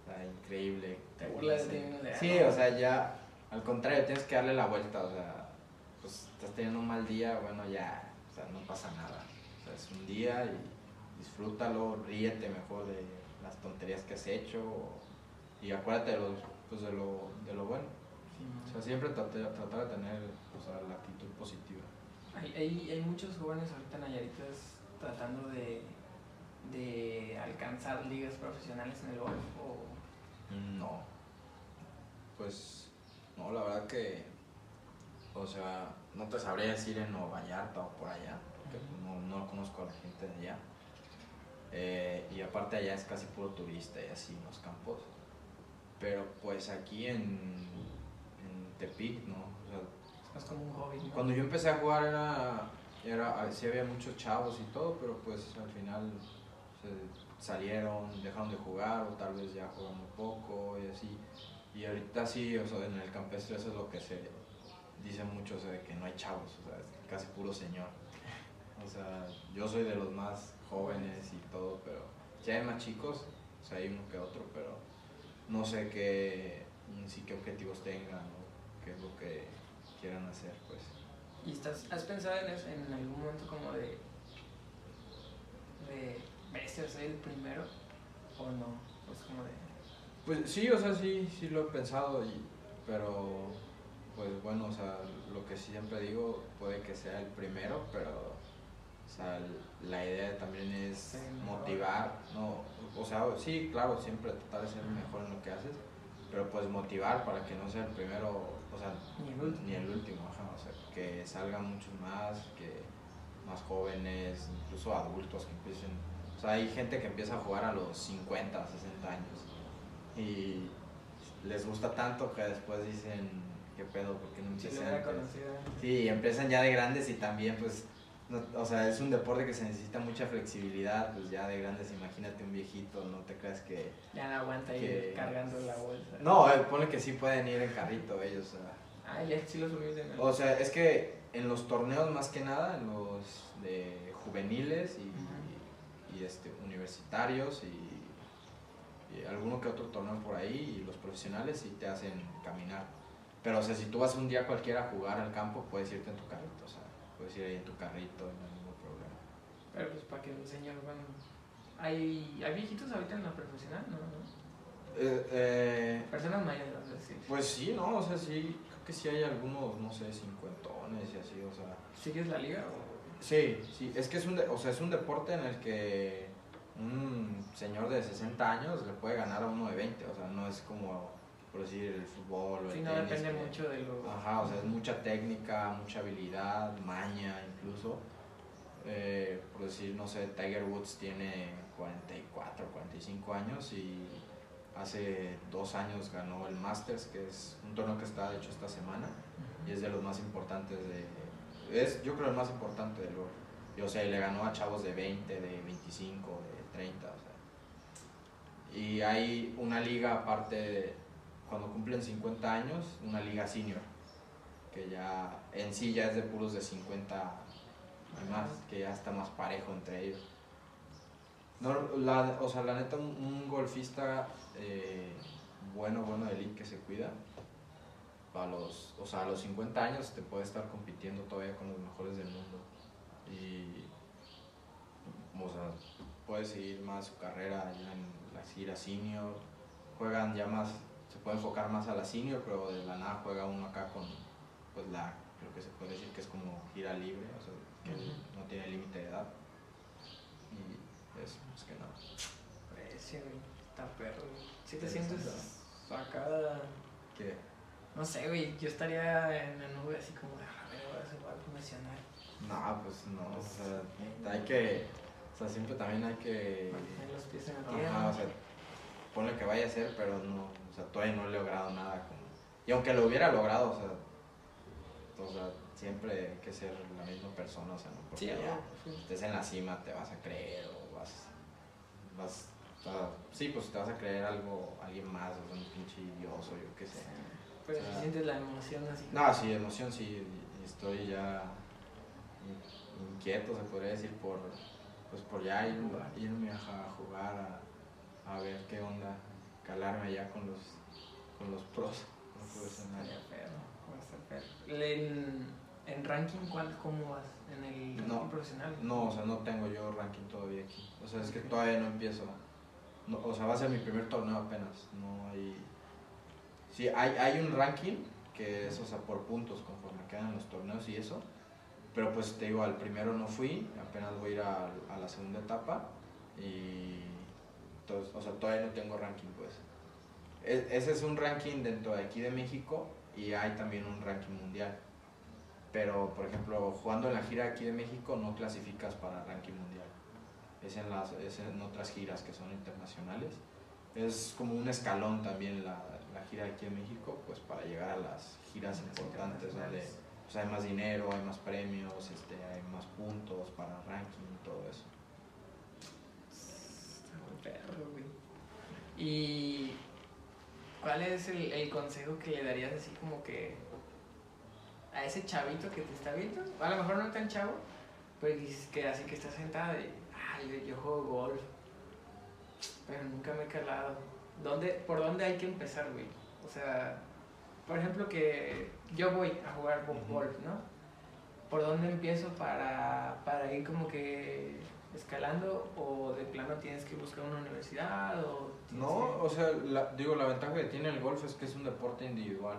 Speaker 2: está increíble.
Speaker 1: Te burlas de
Speaker 2: Sí, o sea, ya, al contrario, tienes que darle la vuelta, o sea, pues estás teniendo un mal día, bueno, ya, o sea, no pasa nada, o sea, es un día y disfrútalo, ríete mejor de las tonterías que has hecho y acuérdate de lo, pues de lo, de lo bueno. O sea, siempre tratar, tratar de tener la actitud positiva.
Speaker 1: Hay, hay, hay, muchos jóvenes ahorita Nayaritas tratando de, de alcanzar ligas profesionales en el golf o...
Speaker 2: No. Pues no, la verdad que, o sea, no te sabría decir en Nueva Vallarta o por allá, porque no, no conozco a la gente de allá eh, y aparte allá es casi puro turista y así en los campos. Pero pues aquí en, en Tepic, ¿no?
Speaker 1: es como un hobby.
Speaker 2: Cuando yo empecé a jugar era, era, sí había muchos chavos y todo, pero pues al final se salieron, dejaron de jugar o tal vez ya juegan un poco y así. Y ahorita sí, o sea, en el campestre eso es lo que se dice mucho, o sea, de que no hay chavos, o sea, es casi puro señor. O sea, yo soy de los más jóvenes y todo, pero ya hay más chicos, o sea, hay uno que otro, pero no sé qué, sí qué objetivos tengan o qué es lo que quieran hacer, pues.
Speaker 1: ¿Y estás, has pensado en, eso, en algún momento como de, de bestia, ser el primero o no? Pues como de...
Speaker 2: Pues sí, o sea, sí, sí lo he pensado, y, pero pues bueno, o sea, lo que siempre digo puede que sea el primero, pero o sea, la idea también es motivar, ¿no? O sea, sí, claro, siempre tratar de ser mejor en lo que haces, pero pues motivar para que no sea el primero, o sea, ni el último, o sea, que salgan muchos más, que más jóvenes, incluso adultos que empiecen, o sea, hay gente que empieza a jugar a los 50, 60 años y les gusta tanto que después dicen, ¿qué pedo? ¿Por qué no empiezan? Sí, empiezan ya de grandes y también pues o sea, es un deporte que se necesita mucha flexibilidad, pues ya de grandes, imagínate un viejito, no te creas que...
Speaker 1: Ya no aguanta ir cargando la bolsa.
Speaker 2: No, eh, pone que sí pueden ir en carrito ellos.
Speaker 1: Ah, ya sí los subí de
Speaker 2: O sea, es que en los torneos más que nada, en los de juveniles y, y, este, universitarios y, y, alguno que otro torneo por ahí y los profesionales sí te hacen caminar. Pero o sea, si tú vas un día cualquiera a jugar al campo, puedes irte en tu carrito, o sea puedes ir ahí en tu carrito, no hay ningún problema.
Speaker 1: Pero pues para que el señor, bueno, ¿hay, ¿hay viejitos ahorita en la profesional? ¿No?
Speaker 2: Eh, eh,
Speaker 1: Personas mayores, decir.
Speaker 2: Pues sí, ¿no? O sea, sí, creo que sí hay algunos, no sé, cincuentones y así, o sea.
Speaker 1: ¿Sigues la liga o...?
Speaker 2: Sí, sí, es que es un, o sea, es un deporte en el que un señor de 60 años le puede ganar a uno de 20, o sea, no es como por decir, el fútbol o el
Speaker 1: Sí, no
Speaker 2: tenis,
Speaker 1: depende
Speaker 2: que-
Speaker 1: mucho de lo.
Speaker 2: Ajá, o sea, es mucha técnica, mucha habilidad, maña incluso. Eh, por decir, no sé, Tiger Woods tiene 44, 45 años y hace dos años ganó el Masters, que es un torneo que está de hecho esta semana y es de los más importantes de... Es, yo creo el más importante del golf. Y, o sea, y le ganó a chavos de 20, de 25, de 30, o sea. Y hay una liga aparte, cuando cumplen 50 años, una liga senior, que ya en sí ya es de puros de 50 y más, que ya está más parejo entre ellos. O sea, la neta, un, golfista eh, bueno, bueno de elite que se cuida, a los, o sea, a los 50 años te puede estar compitiendo todavía con los mejores del mundo. Y, o sea, puede seguir más su carrera ya en la gira senior. Juegan ya más, puede enfocar más a la senior, pero de la nada juega uno acá con, pues la, creo que se puede decir que es como gira libre, o sea, que
Speaker 1: Ujú.
Speaker 2: no tiene límite de edad. Y es más que nada.
Speaker 1: Güey, está perro. Si te sientes acá.
Speaker 2: Que
Speaker 1: No sé, güey. Yo estaría en la nube así como de, a ver, ahora se va a profesional.
Speaker 2: No, pues no, o sea, hay que, o sea, siempre también hay que,
Speaker 1: Mantener los pies en la
Speaker 2: ajá,
Speaker 1: tierra.
Speaker 2: o sea, que vaya a ser, pero no, o sea, todavía no he logrado nada como, y aunque lo hubiera logrado, o sea, o sea, siempre hay que ser la misma persona, o sea, no porque
Speaker 1: Sí,
Speaker 2: ya
Speaker 1: sí.
Speaker 2: estés en la cima te vas a creer o vas, vas, o sí, pues te vas a creer algo, alguien más, o sea, un pinche dioso, yo qué sé.
Speaker 1: Pero
Speaker 2: O sea,
Speaker 1: si sientes la emoción así.
Speaker 2: No, sí, emoción sí, estoy ya in- inquieto, se podría decir, por, pues por ya ir- irme a jugar, a, a ver qué onda, calarme ya con los, con los pros no profesionales.
Speaker 1: Estaría perro, va a estar perro. En, en ranking, ¿cuál, ¿cómo vas? ¿En el ranking
Speaker 2: No.
Speaker 1: profesional?
Speaker 2: No, o sea, no tengo yo ranking todavía aquí, o sea, es que todavía no empiezo, no, o sea, va a ser mi primer torneo apenas, no hay, sí, hay, hay un ranking que es, o sea, por puntos conforme quedan los torneos y eso, Pero pues te digo, al primero no fui, apenas voy a ir a, a la segunda etapa y entonces, o sea, todavía no tengo ranking pues. E- ese es un ranking dentro de aquí de México y hay también un ranking mundial. Pero, por ejemplo, jugando en la gira aquí de México no clasificas para ranking mundial. Es en, las, es en otras giras que son internacionales. Es como un escalón también la, la gira aquí en México, pues para llegar a las giras
Speaker 1: Las
Speaker 2: importantes donde pues, hay más dinero, hay más premios, este, hay más puntos para ranking y todo eso.
Speaker 1: Perro, güey. ¿Y cuál es el, el consejo que le darías así como que a ese chavito que te está viendo? A lo mejor no tan chavo, pero dices que así que está sentada y, ah, yo, yo juego golf, pero nunca me he calado. ¿Dónde, ¿Por dónde hay que empezar, güey? O sea, por ejemplo que yo voy a jugar golf, ¿no? ¿Por dónde empiezo para, para ir como que escalando o de plano tienes que buscar una universidad o
Speaker 2: No, o sea, la- digo, la ventaja que tiene el golf es que es un deporte individual.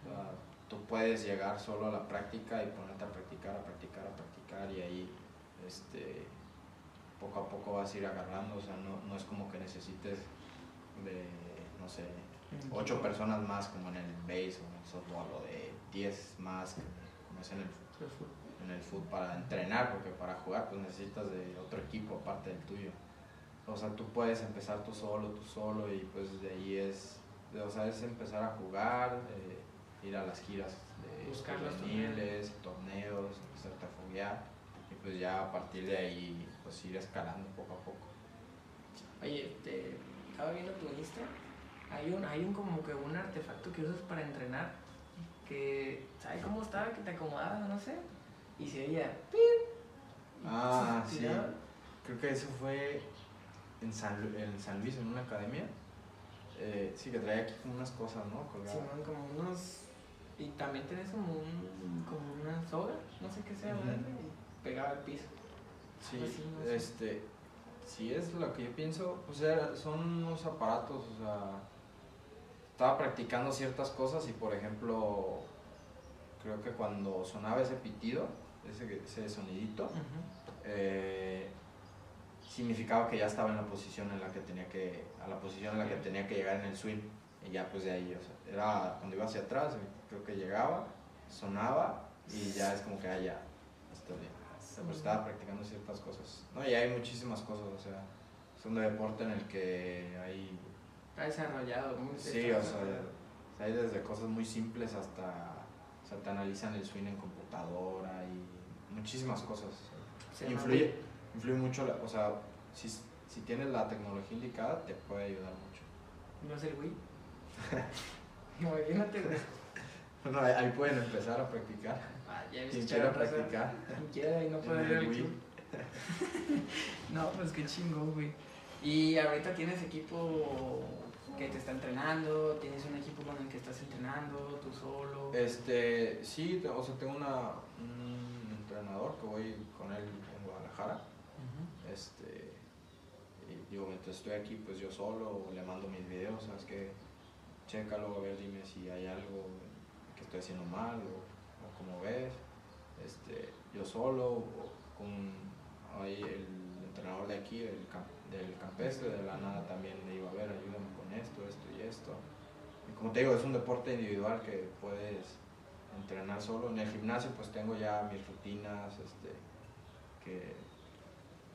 Speaker 2: O sea, tú puedes llegar solo a la práctica y ponerte a practicar, a practicar, a practicar y ahí este, poco a poco vas a ir agarrando. O sea, no, no es como que necesites de, no sé, ocho personas más como en el base o en el softball o de 10 más como es en el, en el fútbol para entrenar, porque para jugar pues necesitas de otro equipo aparte del tuyo. O sea, tú puedes empezar tú solo, tú solo y pues de ahí es, o sea, es empezar a jugar, eh, ir a las giras de
Speaker 1: Buscar
Speaker 2: juveniles, torneos, empezarte a foguear y pues ya a partir de ahí pues ir escalando poco a poco.
Speaker 1: Oye, te estaba viendo tu Insta. Hay un, hay un como que un artefacto que usas para entrenar. Que, ¿sabes cómo estaba? Que te acomodabas, no sé. Y se oía.
Speaker 2: Ah, sí. Creo que eso fue en San, en San Luis, en una academia. Eh, sí, que traía aquí como unas cosas, ¿no? Colgadas.
Speaker 1: Simón, como unos. Y también tenés como, un, como una soga, no sé qué sea. ¿verdad? Y pegaba al piso.
Speaker 2: Sí,
Speaker 1: sí, no sé.
Speaker 2: este, si es lo que yo pienso, pues era- son unos aparatos, o sea, estaba practicando ciertas cosas y por ejemplo, creo que cuando sonaba ese pitido, ese, ese sonidito, eh, significaba que ya estaba en la posición en la que tenía que, a la posición en la que tenía que llegar en el swing. Y ya pues de ahí, o sea, era cuando iba hacia atrás, creo que llegaba, sonaba y ya es como que, ah, bien. Sea, pues estaba practicando ciertas cosas. No, y hay muchísimas cosas, o sea, es un deporte en el que hay...
Speaker 1: Está desarrollado, muy
Speaker 2: Sí, o sea, hay desde cosas muy simples hasta, o sea, te analizan el swing en computadora y muchísimas cosas. influye, influye mucho, la, o sea, si, si tienes la tecnología indicada, te puede ayudar mucho.
Speaker 1: ¿No es el Wii? Imagínate,
Speaker 2: Bueno, ahí, pueden empezar a practicar.
Speaker 1: Ah, ya Quien quiera practicar. Quien quiera y no puede ver el Wii. no, pues qué chingón, güey. Y ahorita tienes equipo que te está entrenando, tienes un equipo con el que estás entrenando, tú solo.
Speaker 2: Este, sí, o sea, tengo una, un entrenador que voy con él en Guadalajara. Este, y digo, mientras estoy aquí, pues yo solo le mando mis videos, sabes que chécalo, a ver, dime si hay algo que estoy haciendo mal o, como ves. Este, yo solo, con ahí el entrenador de aquí, del, del campestre, de la nada también le iba a ver, ayúdame con esto, esto y esto. Y como te digo, es un deporte individual que puedes entrenar solo. En el gimnasio pues tengo ya mis rutinas, este, que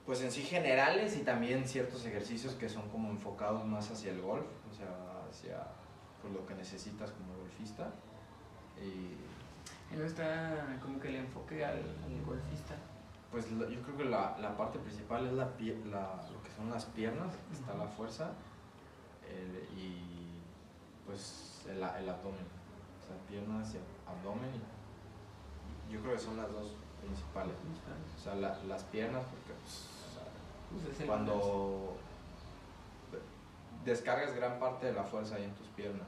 Speaker 2: pues en sí generales y también ciertos ejercicios que son como enfocados más hacia el golf, o sea, hacia pues, lo que necesitas como golfista. Y,
Speaker 1: ¿No está como que el enfoque al, golfista?
Speaker 2: Pues yo creo que la, la, parte principal es la, la, lo que son las piernas, está la fuerza y pues el, el, abdomen. O sea, piernas y abdomen. Y yo creo que son las dos principales. O sea, las piernas, porque pues, pues cuando descargas gran parte de la fuerza ahí en tus piernas.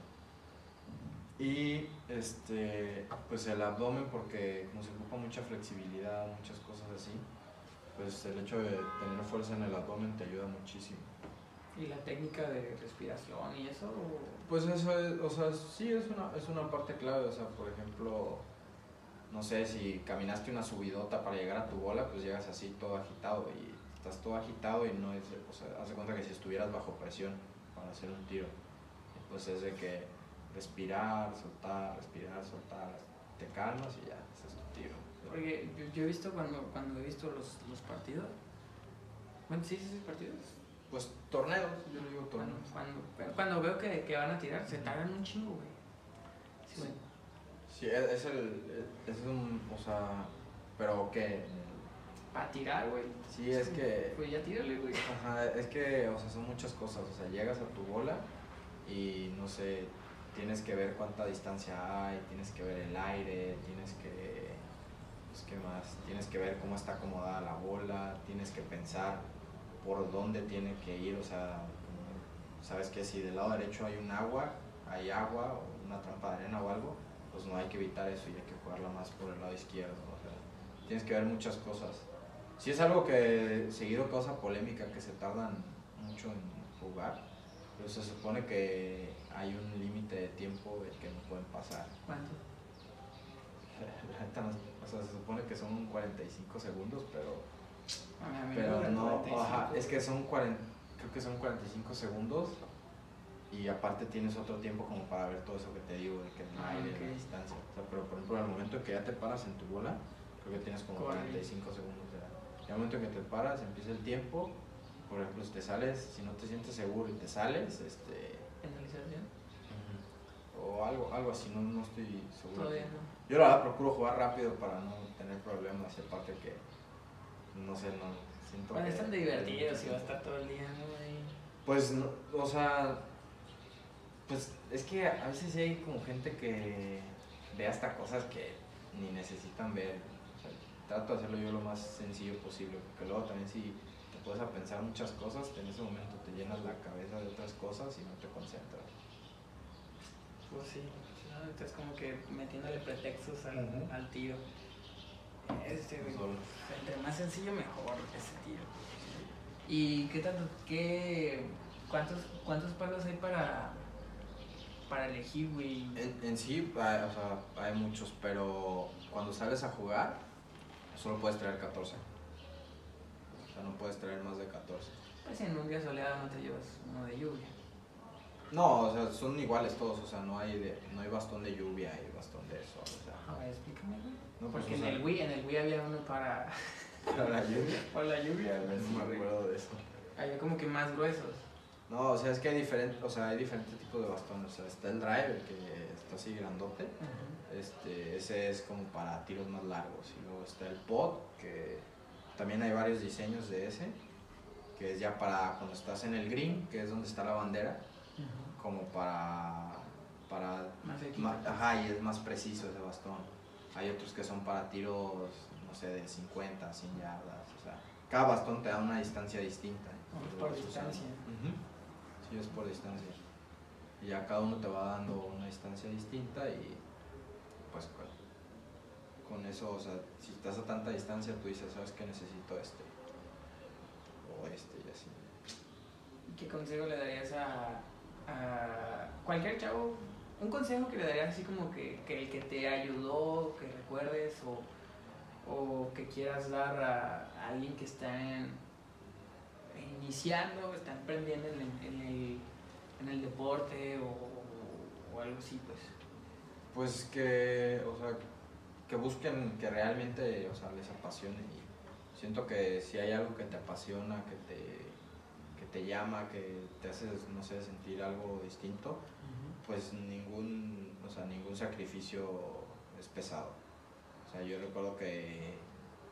Speaker 2: Y este, pues el abdomen, porque como se ocupa mucha flexibilidad, muchas cosas así, pues el hecho de tener fuerza en el abdomen te ayuda muchísimo.
Speaker 1: ¿Y la técnica de respiración y eso?
Speaker 2: Pues eso es, o sea, sí es una, es una parte clave, o sea, por ejemplo, no sé, si caminaste una subidota para llegar a tu bola, pues llegas así todo agitado y estás todo agitado y no es, o sea, haz cuenta que si estuvieras bajo presión para hacer un tiro, pues es de que respirar, soltar, respirar, soltar, te calmas y ya, ese es tu tiro.
Speaker 1: Porque yo, he visto cuando, cuando he visto los, los partidos, bueno, sí, sí, sí, partidos.
Speaker 2: Pues torneos, yo le digo torneos.
Speaker 1: Cuando, cuando, veo que, que, van a tirar, se tardan un chingo, güey.
Speaker 2: Sí, sí. es, el, es un, o sea, pero que
Speaker 1: para tirar, güey.
Speaker 2: Sí, es que.
Speaker 1: Pues ya tírale, güey.
Speaker 2: Ajá, es que, o sea, son muchas cosas. O sea, llegas a tu bola y no sé, tienes que ver cuánta distancia hay, tienes que ver el aire, tienes que. Pues, ¿qué más? Tienes que ver cómo está acomodada la bola, tienes que pensar por dónde tiene que ir, o sea, sabes que si del lado derecho hay un agua, hay agua o una trampa de arena o algo, pues no hay que evitar eso y hay que jugarla más por el lado izquierdo. O sea, tienes que ver muchas cosas si es algo que seguido causa polémica, que se tardan mucho en jugar, pero se supone que hay un límite de tiempo que no pueden pasar.
Speaker 1: ¿Cuánto?
Speaker 2: o sea, se supone que son 45 segundos, pero, pero no, es que son 40, creo que son 45 segundos y aparte tienes otro tiempo como para ver todo eso que te digo, de que no hay ah, de distancia. O sea, pero por ejemplo, al momento que ya te paras en tu bola, creo que tienes como 45 segundos el momento en que te paras, empieza el tiempo, por ejemplo, si te sales, si no te sientes seguro y te sales, este...
Speaker 1: ¿Penalización?
Speaker 2: O algo, algo así, no, no estoy seguro.
Speaker 1: Todavía no.
Speaker 2: Yo la verdad procuro jugar rápido para no tener problemas, y aparte que, no sé, no
Speaker 1: siento bueno, están divertidos y va a estar todo el día, ¿no?
Speaker 2: Pues, o sea, pues es que a veces hay como gente que ve hasta cosas que ni necesitan ver trato de hacerlo yo lo más sencillo posible, porque luego también si te puedes a pensar muchas cosas, en ese momento te llenas la cabeza de otras cosas y no te concentras.
Speaker 1: Pues sí, entonces como que metiéndole pretextos al, al tiro. Este, pues entre más sencillo mejor ese tiro. ¿Y qué tanto, qué, cuántos, cuántos palos hay para, para elegir, güey?
Speaker 2: En, en, sí, hay, o sea, hay muchos, pero cuando sales a jugar, solo puedes traer 14. O sea, no puedes traer más de 14.
Speaker 1: Pues en un día soleado no te llevas uno de lluvia.
Speaker 2: No, o sea, son iguales todos, o sea, no hay, de, no hay bastón de lluvia y bastón de sol, o sea.
Speaker 1: A ver, explícame, güey.
Speaker 2: No, pues,
Speaker 1: Porque
Speaker 2: o
Speaker 1: en el Wii, en el Wii había uno para,
Speaker 2: para la lluvia.
Speaker 1: para la lluvia.
Speaker 2: No me acuerdo de eso.
Speaker 1: Había como que más gruesos.
Speaker 2: No, o sea, es que hay diferentes, o sea, hay diferentes tipos de bastones. O sea, está el drive, el que está así grandote. Este, ese es como para tiros más largos. Y luego está el pod, que también hay varios diseños de ese, que es ya para cuando estás en el green, que es donde está la bandera, como para, para
Speaker 1: Más
Speaker 2: ajá, y es más preciso ese bastón. Hay otros que son para tiros, no sé, de 50, 100 yardas. O sea, cada bastón te da una distancia distinta. Entonces,
Speaker 1: por
Speaker 2: usando.
Speaker 1: distancia.
Speaker 2: Sí, es por distancia. Y ya cada uno te va dando una distancia distinta y pues con, con eso, o sea, si estás a tanta distancia, tú dices, ¿sabes qué? Necesito este. O este y así.
Speaker 1: ¿Qué consejo le darías a, cualquier chavo? Un consejo que le darías así como que, que el que te ayudó, que recuerdes o, o que quieras dar a, alguien que está iniciando, está emprendiendo en el, en el, deporte o, algo así, pues.
Speaker 2: Pues que, o sea, que busquen que realmente, o sea, les apasione y siento que si hay algo que te apasiona, que te, te llama, que te hace, no sé, sentir algo distinto, pues ningún, o sea, ningún sacrificio es pesado. O sea, yo recuerdo que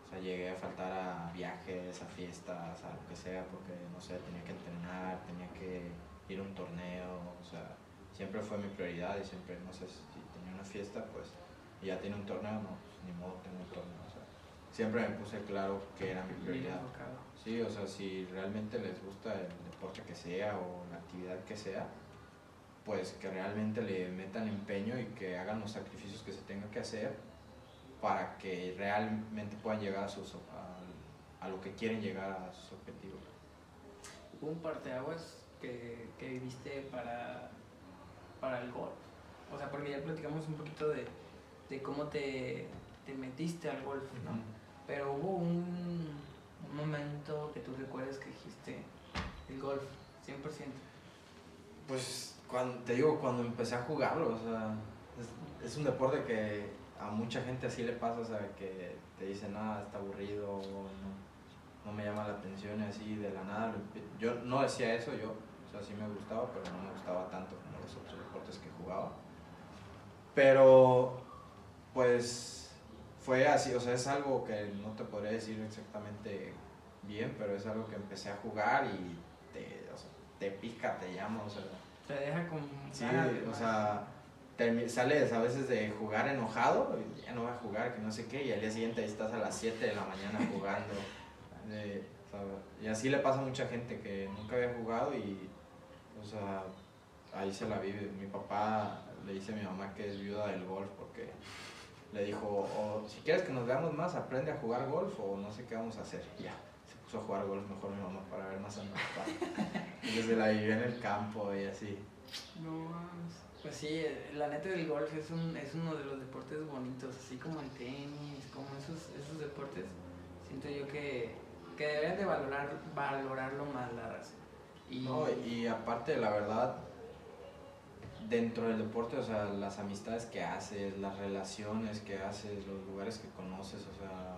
Speaker 2: o sea, llegué a faltar a viajes, a fiestas, a lo que sea, porque, no sé, tenía que entrenar, tenía que ir a un torneo, o sea, siempre fue mi prioridad y siempre, no sé, si tenía una fiesta, pues, y ya tiene un torneo, no, pues, ni modo, tengo un torneo, siempre me puse claro que era mi prioridad. Sí, o sea, si realmente les gusta el deporte que sea o la actividad que sea, pues que realmente le metan empeño y que hagan los sacrificios que se tengan que hacer para que realmente puedan llegar a, sus, a, a lo que quieren llegar a sus objetivos.
Speaker 1: Hubo un parteaguas que, que viviste para, para el golf. O sea, porque ya platicamos un poquito de, de cómo te, te metiste al golf, ¿no? Pero hubo un, un momento que tú recuerdes que dijiste el golf, 100%.
Speaker 2: Pues cuando, te digo, cuando empecé a jugarlo, o sea, es, un deporte que a mucha gente así le pasa, o sea, que te dicen, nada, está aburrido, no, no me llama la atención y así de la nada. Yo no decía eso, yo, o sea, sí me gustaba, pero no me gustaba tanto como los otros deportes que jugaba. Pero, pues, fue así, o sea, es algo que no te podría decir exactamente bien, pero es algo que empecé a jugar y te, o sea, te pica, te llama, o sea,
Speaker 1: Te deja con
Speaker 2: sí, o sea, termi- sales a veces de jugar enojado, y ya no voy a jugar, que no sé qué, y al día siguiente ahí estás a las 7 de la mañana jugando. y así le pasa a mucha gente que nunca había jugado y, o sea, ahí se la vive. Mi papá le dice a mi mamá que es viuda del golf porque le dijo, o si quieres que nos veamos más, aprende a jugar golf o no sé qué vamos a hacer. Y ya, se puso a jugar golf mejor mi mamá para ver más a mi papá. Y desde la vivió en el campo y así.
Speaker 1: No. Pues sí, la neta del golf es, un, es uno de los deportes bonitos, así como el tenis, como esos, esos deportes. Siento yo que, que deberían de valorar, valorarlo más la raza. Y,
Speaker 2: No, y aparte, la verdad, dentro del deporte, o sea, las amistades que haces, las relaciones que haces, los lugares que conoces, o sea,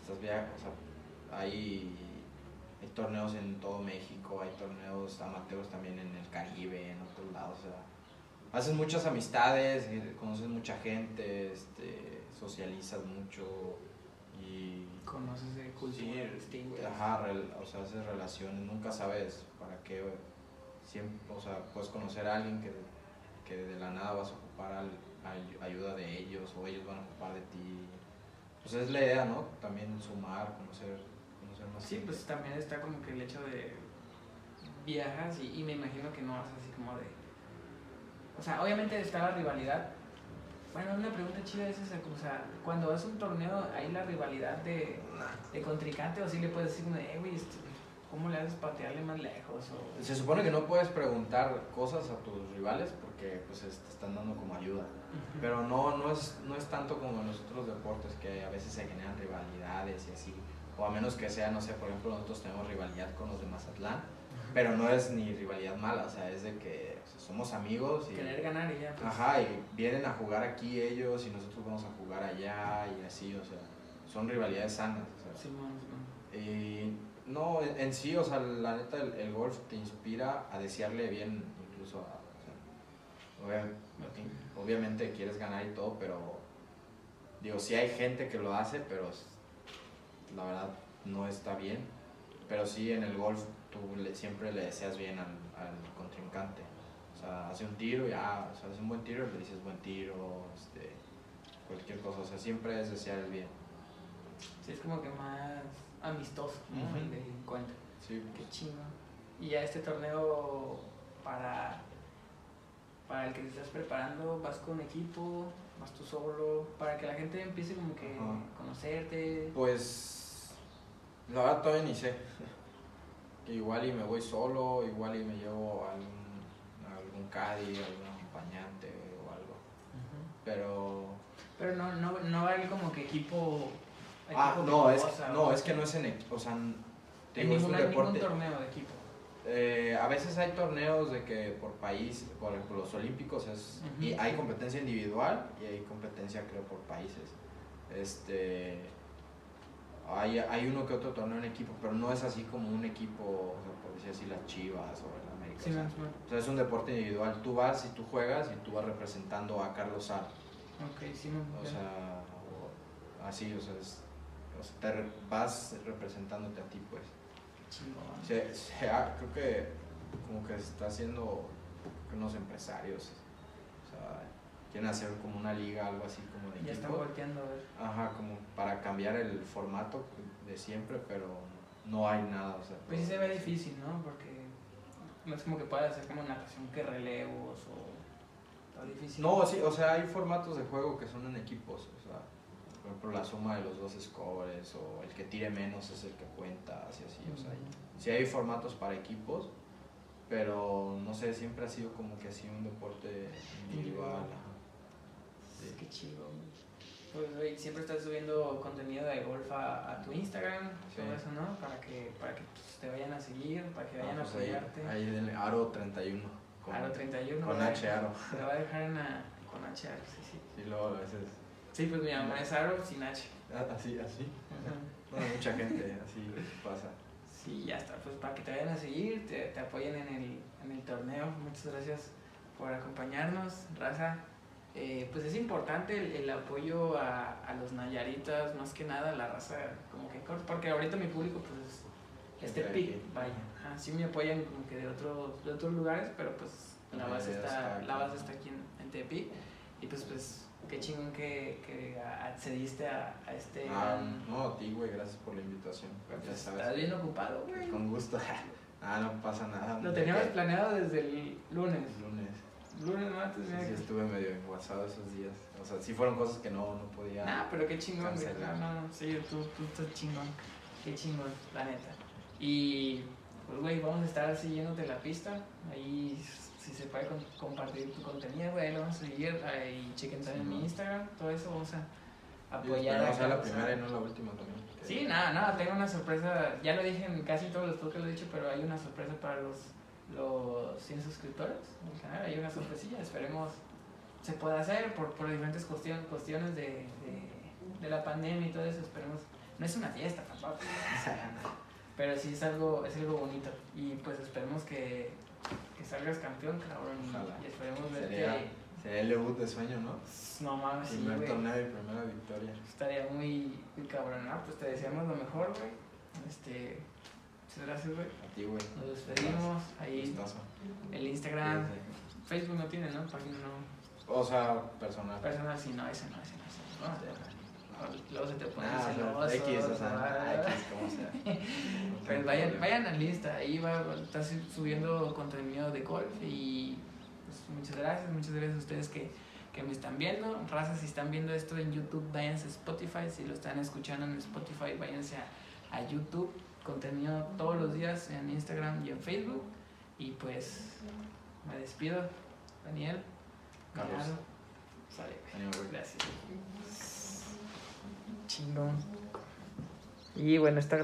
Speaker 2: estás via o sea, hay, hay torneos en todo México, hay torneos amateurs también en el Caribe, en otros lados, o sea, haces muchas amistades, eh, conoces mucha gente, este, socializas mucho y
Speaker 1: conoces de culturas
Speaker 2: Sí,
Speaker 1: distintas.
Speaker 2: Ajá, rel- o sea, haces relaciones, nunca sabes para qué. Siempre, o sea, puedes conocer a alguien que, que de la nada vas a ocupar al- ay- ayuda de ellos o ellos van a ocupar de ti. Pues es la idea, ¿no? También sumar, conocer, conocer más.
Speaker 1: Sí,
Speaker 2: gente.
Speaker 1: pues también está como que el hecho de viajas y, y me imagino que no vas así como de... O sea, obviamente está la rivalidad. Bueno, una pregunta chida es esa, o sea, cuando vas a un torneo, ¿hay la rivalidad de, de contrincante o sí le puedes decir eh, güey, este, ¿cómo le haces para tirarle más lejos? O,
Speaker 2: Se supone que no puedes preguntar cosas a tus rivales porque pues es- te están dando como ayuda. Pero no, no, es, no es tanto como en los otros deportes que a veces se generan rivalidades y así. O a menos que sea, no sé, por ejemplo, nosotros tenemos rivalidad con los de Mazatlán. Pero no es ni rivalidad mala, o sea, es de que o sea, somos amigos y...
Speaker 1: Querer ganar y ya. Pues.
Speaker 2: Ajá, y vienen a jugar aquí ellos y nosotros vamos a jugar allá y así, o sea, son rivalidades sanas. O sea,
Speaker 1: Simón, Simón.
Speaker 2: y no, en, sí, o sea, la neta, el, golf te inspira a desearle bien incluso a... o obviamente quieres ganar y todo, pero digo, sí hay gente que lo hace, pero la verdad no está bien. Pero sí en el golf tú le- siempre le deseas bien al, al contrincante. O sea, hace un tiro y ah, o sea, hace un buen tiro y le dices buen tiro, este, cualquier cosa. O sea, siempre es desear el bien.
Speaker 1: Sí, es como que más amistoso, ¿no?
Speaker 2: Ujú.
Speaker 1: El del encuentro.
Speaker 2: Sí,
Speaker 1: Qué chingo. Y ya este torneo para, para el que te estás preparando, vas con equipo, vas tú solo, para que la gente empiece como que a conocerte.
Speaker 2: Pues la verdad todavía ni sé. Igual y me voy solo, igual y me llevo a algún, a algún caddy, algún acompañante o algo. Pero
Speaker 1: Pero no, no, no hay como que equipo.
Speaker 2: Ah, no, es no, es que no es en equipo, o sea,
Speaker 1: en ningún,
Speaker 2: un
Speaker 1: hay ningún
Speaker 2: deporte.
Speaker 1: torneo de equipo.
Speaker 2: Eh, a veces hay torneos de que por país, por ejemplo, los olímpicos es y hay competencia individual y hay competencia creo por países. Este hay, hay uno que otro torneo en equipo, pero no es así como un equipo, o sea, por decir así las Chivas o el América.
Speaker 1: Sí,
Speaker 2: o, sea, o sea, es un deporte individual. Tú vas y tú juegas y tú vas representando a Carlos Sar.
Speaker 1: Ok, sí, man,
Speaker 2: O sea, o- así, o sea, es- o sea, te re- vas representándote a ti, pues. Se, se ha- creo que como que se está haciendo unos empresarios, o sea, quieren hacer como una liga, algo así como de
Speaker 1: Ya están
Speaker 2: equipo.
Speaker 1: volteando a ver.
Speaker 2: Ajá, como para cambiar el formato de siempre, pero no hay nada, o sea.
Speaker 1: Pues sí se ve difícil, ¿no? Porque no es como que puedas hacer como natación que relevos o. Está difícil.
Speaker 2: No, sí, o sea, hay formatos de juego que son en equipos, o sea, por ejemplo, la suma de los dos scores o el que tire menos es el que cuenta, así, así, o sea, sí hay formatos para equipos, pero no sé, siempre ha sido como que así un deporte individual. Sí.
Speaker 1: Qué chido. Pues, siempre estás subiendo contenido de golf a, a tu Instagram,
Speaker 2: Sí.
Speaker 1: todo eso, ¿no? Para que, para que pues, te vayan a seguir, para que vayan
Speaker 2: Ah,
Speaker 1: a
Speaker 2: pues ahí,
Speaker 1: apoyarte.
Speaker 2: ahí en el Aro 31. Con,
Speaker 1: Aro 31.
Speaker 2: con. H Aro.
Speaker 1: Te va a dejar en la, con H Aro, sí, sí.
Speaker 2: Sí, luego a veces.
Speaker 1: Sí, pues mi mamá es Aro sin H.
Speaker 2: ah, Así, así. Bueno, mucha gente así pasa.
Speaker 1: Sí, ya está. Pues para que te vayan a seguir, te, te apoyen en el, en el torneo. Muchas gracias por acompañarnos, Raza. Eh, pues es importante el, el apoyo a, a los Nayaritas, más que nada la raza como que corta, porque ahorita mi público pues es este pic, vaya. Ajá, sí me apoyan como que de otros, de otros lugares, pero pues la base está, la base está aquí en, en Tepic. Y pues pues qué chingón que, que accediste a, a este
Speaker 2: Ah,
Speaker 1: gran-
Speaker 2: no, a ti, güey, gracias por la invitación.
Speaker 1: pues,
Speaker 2: sabes.
Speaker 1: estás bien ocupado, güey.
Speaker 2: Con gusto. ah, no pasa nada.
Speaker 1: Lo
Speaker 2: ¿De
Speaker 1: teníamos
Speaker 2: qué?
Speaker 1: planeado desde el lunes.
Speaker 2: Lunes.
Speaker 1: Lunes, martes,
Speaker 2: Sí, estuve medio enguasado esos días. O sea, sí fueron cosas que no, no podía.
Speaker 1: Nah, pero qué chingón, güey. No, no, no, sí, tú, tú estás chingón. Qué chingón, la neta. Y, pues, güey, vamos a estar siguiéndote la pista. Ahí, si se puede compartir tu contenido, güey, lo vamos a seguir. Ahí, chequen también
Speaker 2: Sí,
Speaker 1: mi. Instagram, todo eso, vamos a
Speaker 2: Y
Speaker 1: apoyar.
Speaker 2: esperemos
Speaker 1: a
Speaker 2: sea la primera y no la última también.
Speaker 1: Sí, nada, nada, tengo una sorpresa. Ya lo dije en casi todos los podcasts, lo he dicho, pero hay una sorpresa para los, los 100 suscriptores del canal. Hay una sorpresilla, esperemos se pueda hacer por, por diferentes cuestiones, cuestiones de, de, de la pandemia y todo eso. Esperemos. No es una fiesta tampoco, pero sí es algo, es algo bonito. Y pues esperemos que, que salgas campeón, cabrón. y-
Speaker 2: Ojalá.
Speaker 1: Y, esperemos verte.
Speaker 2: Sería, sería el debut de sueño, ¿no?
Speaker 1: No mames, sí,
Speaker 2: Primer
Speaker 1: güey.
Speaker 2: torneo y primera victoria.
Speaker 1: Estaría muy, muy cabrón, ¿no? Pues te deseamos lo mejor, güey. Este, muchas gracias, güey.
Speaker 2: A ti, güey.
Speaker 1: Nos despedimos. Ahí
Speaker 2: Gustazo.
Speaker 1: el Instagram,
Speaker 2: Sí,
Speaker 1: Facebook no tiene, ¿no? Página no.
Speaker 2: sí. O sea, personal.
Speaker 1: Personal, sí, no, ese no, ese no, ese no. Luego se te pone
Speaker 2: Ah,
Speaker 1: celoso.
Speaker 2: X, o sea, ah, X, como sea. No
Speaker 1: Pues vayan, vayan a lista, ahí va, va- está su- subiendo contenido de golf y pues, muchas gracias, muchas gracias a ustedes que, que me están viendo. Razas, si están viendo esto en YouTube, váyanse a Spotify, si lo están escuchando en Spotify, váyanse a, a YouTube, contenido todos los días en Instagram y en Facebook. Y pues me despido, Daniel.
Speaker 2: Carlos.
Speaker 1: Sale, gracias. Chingón. Y bueno, esta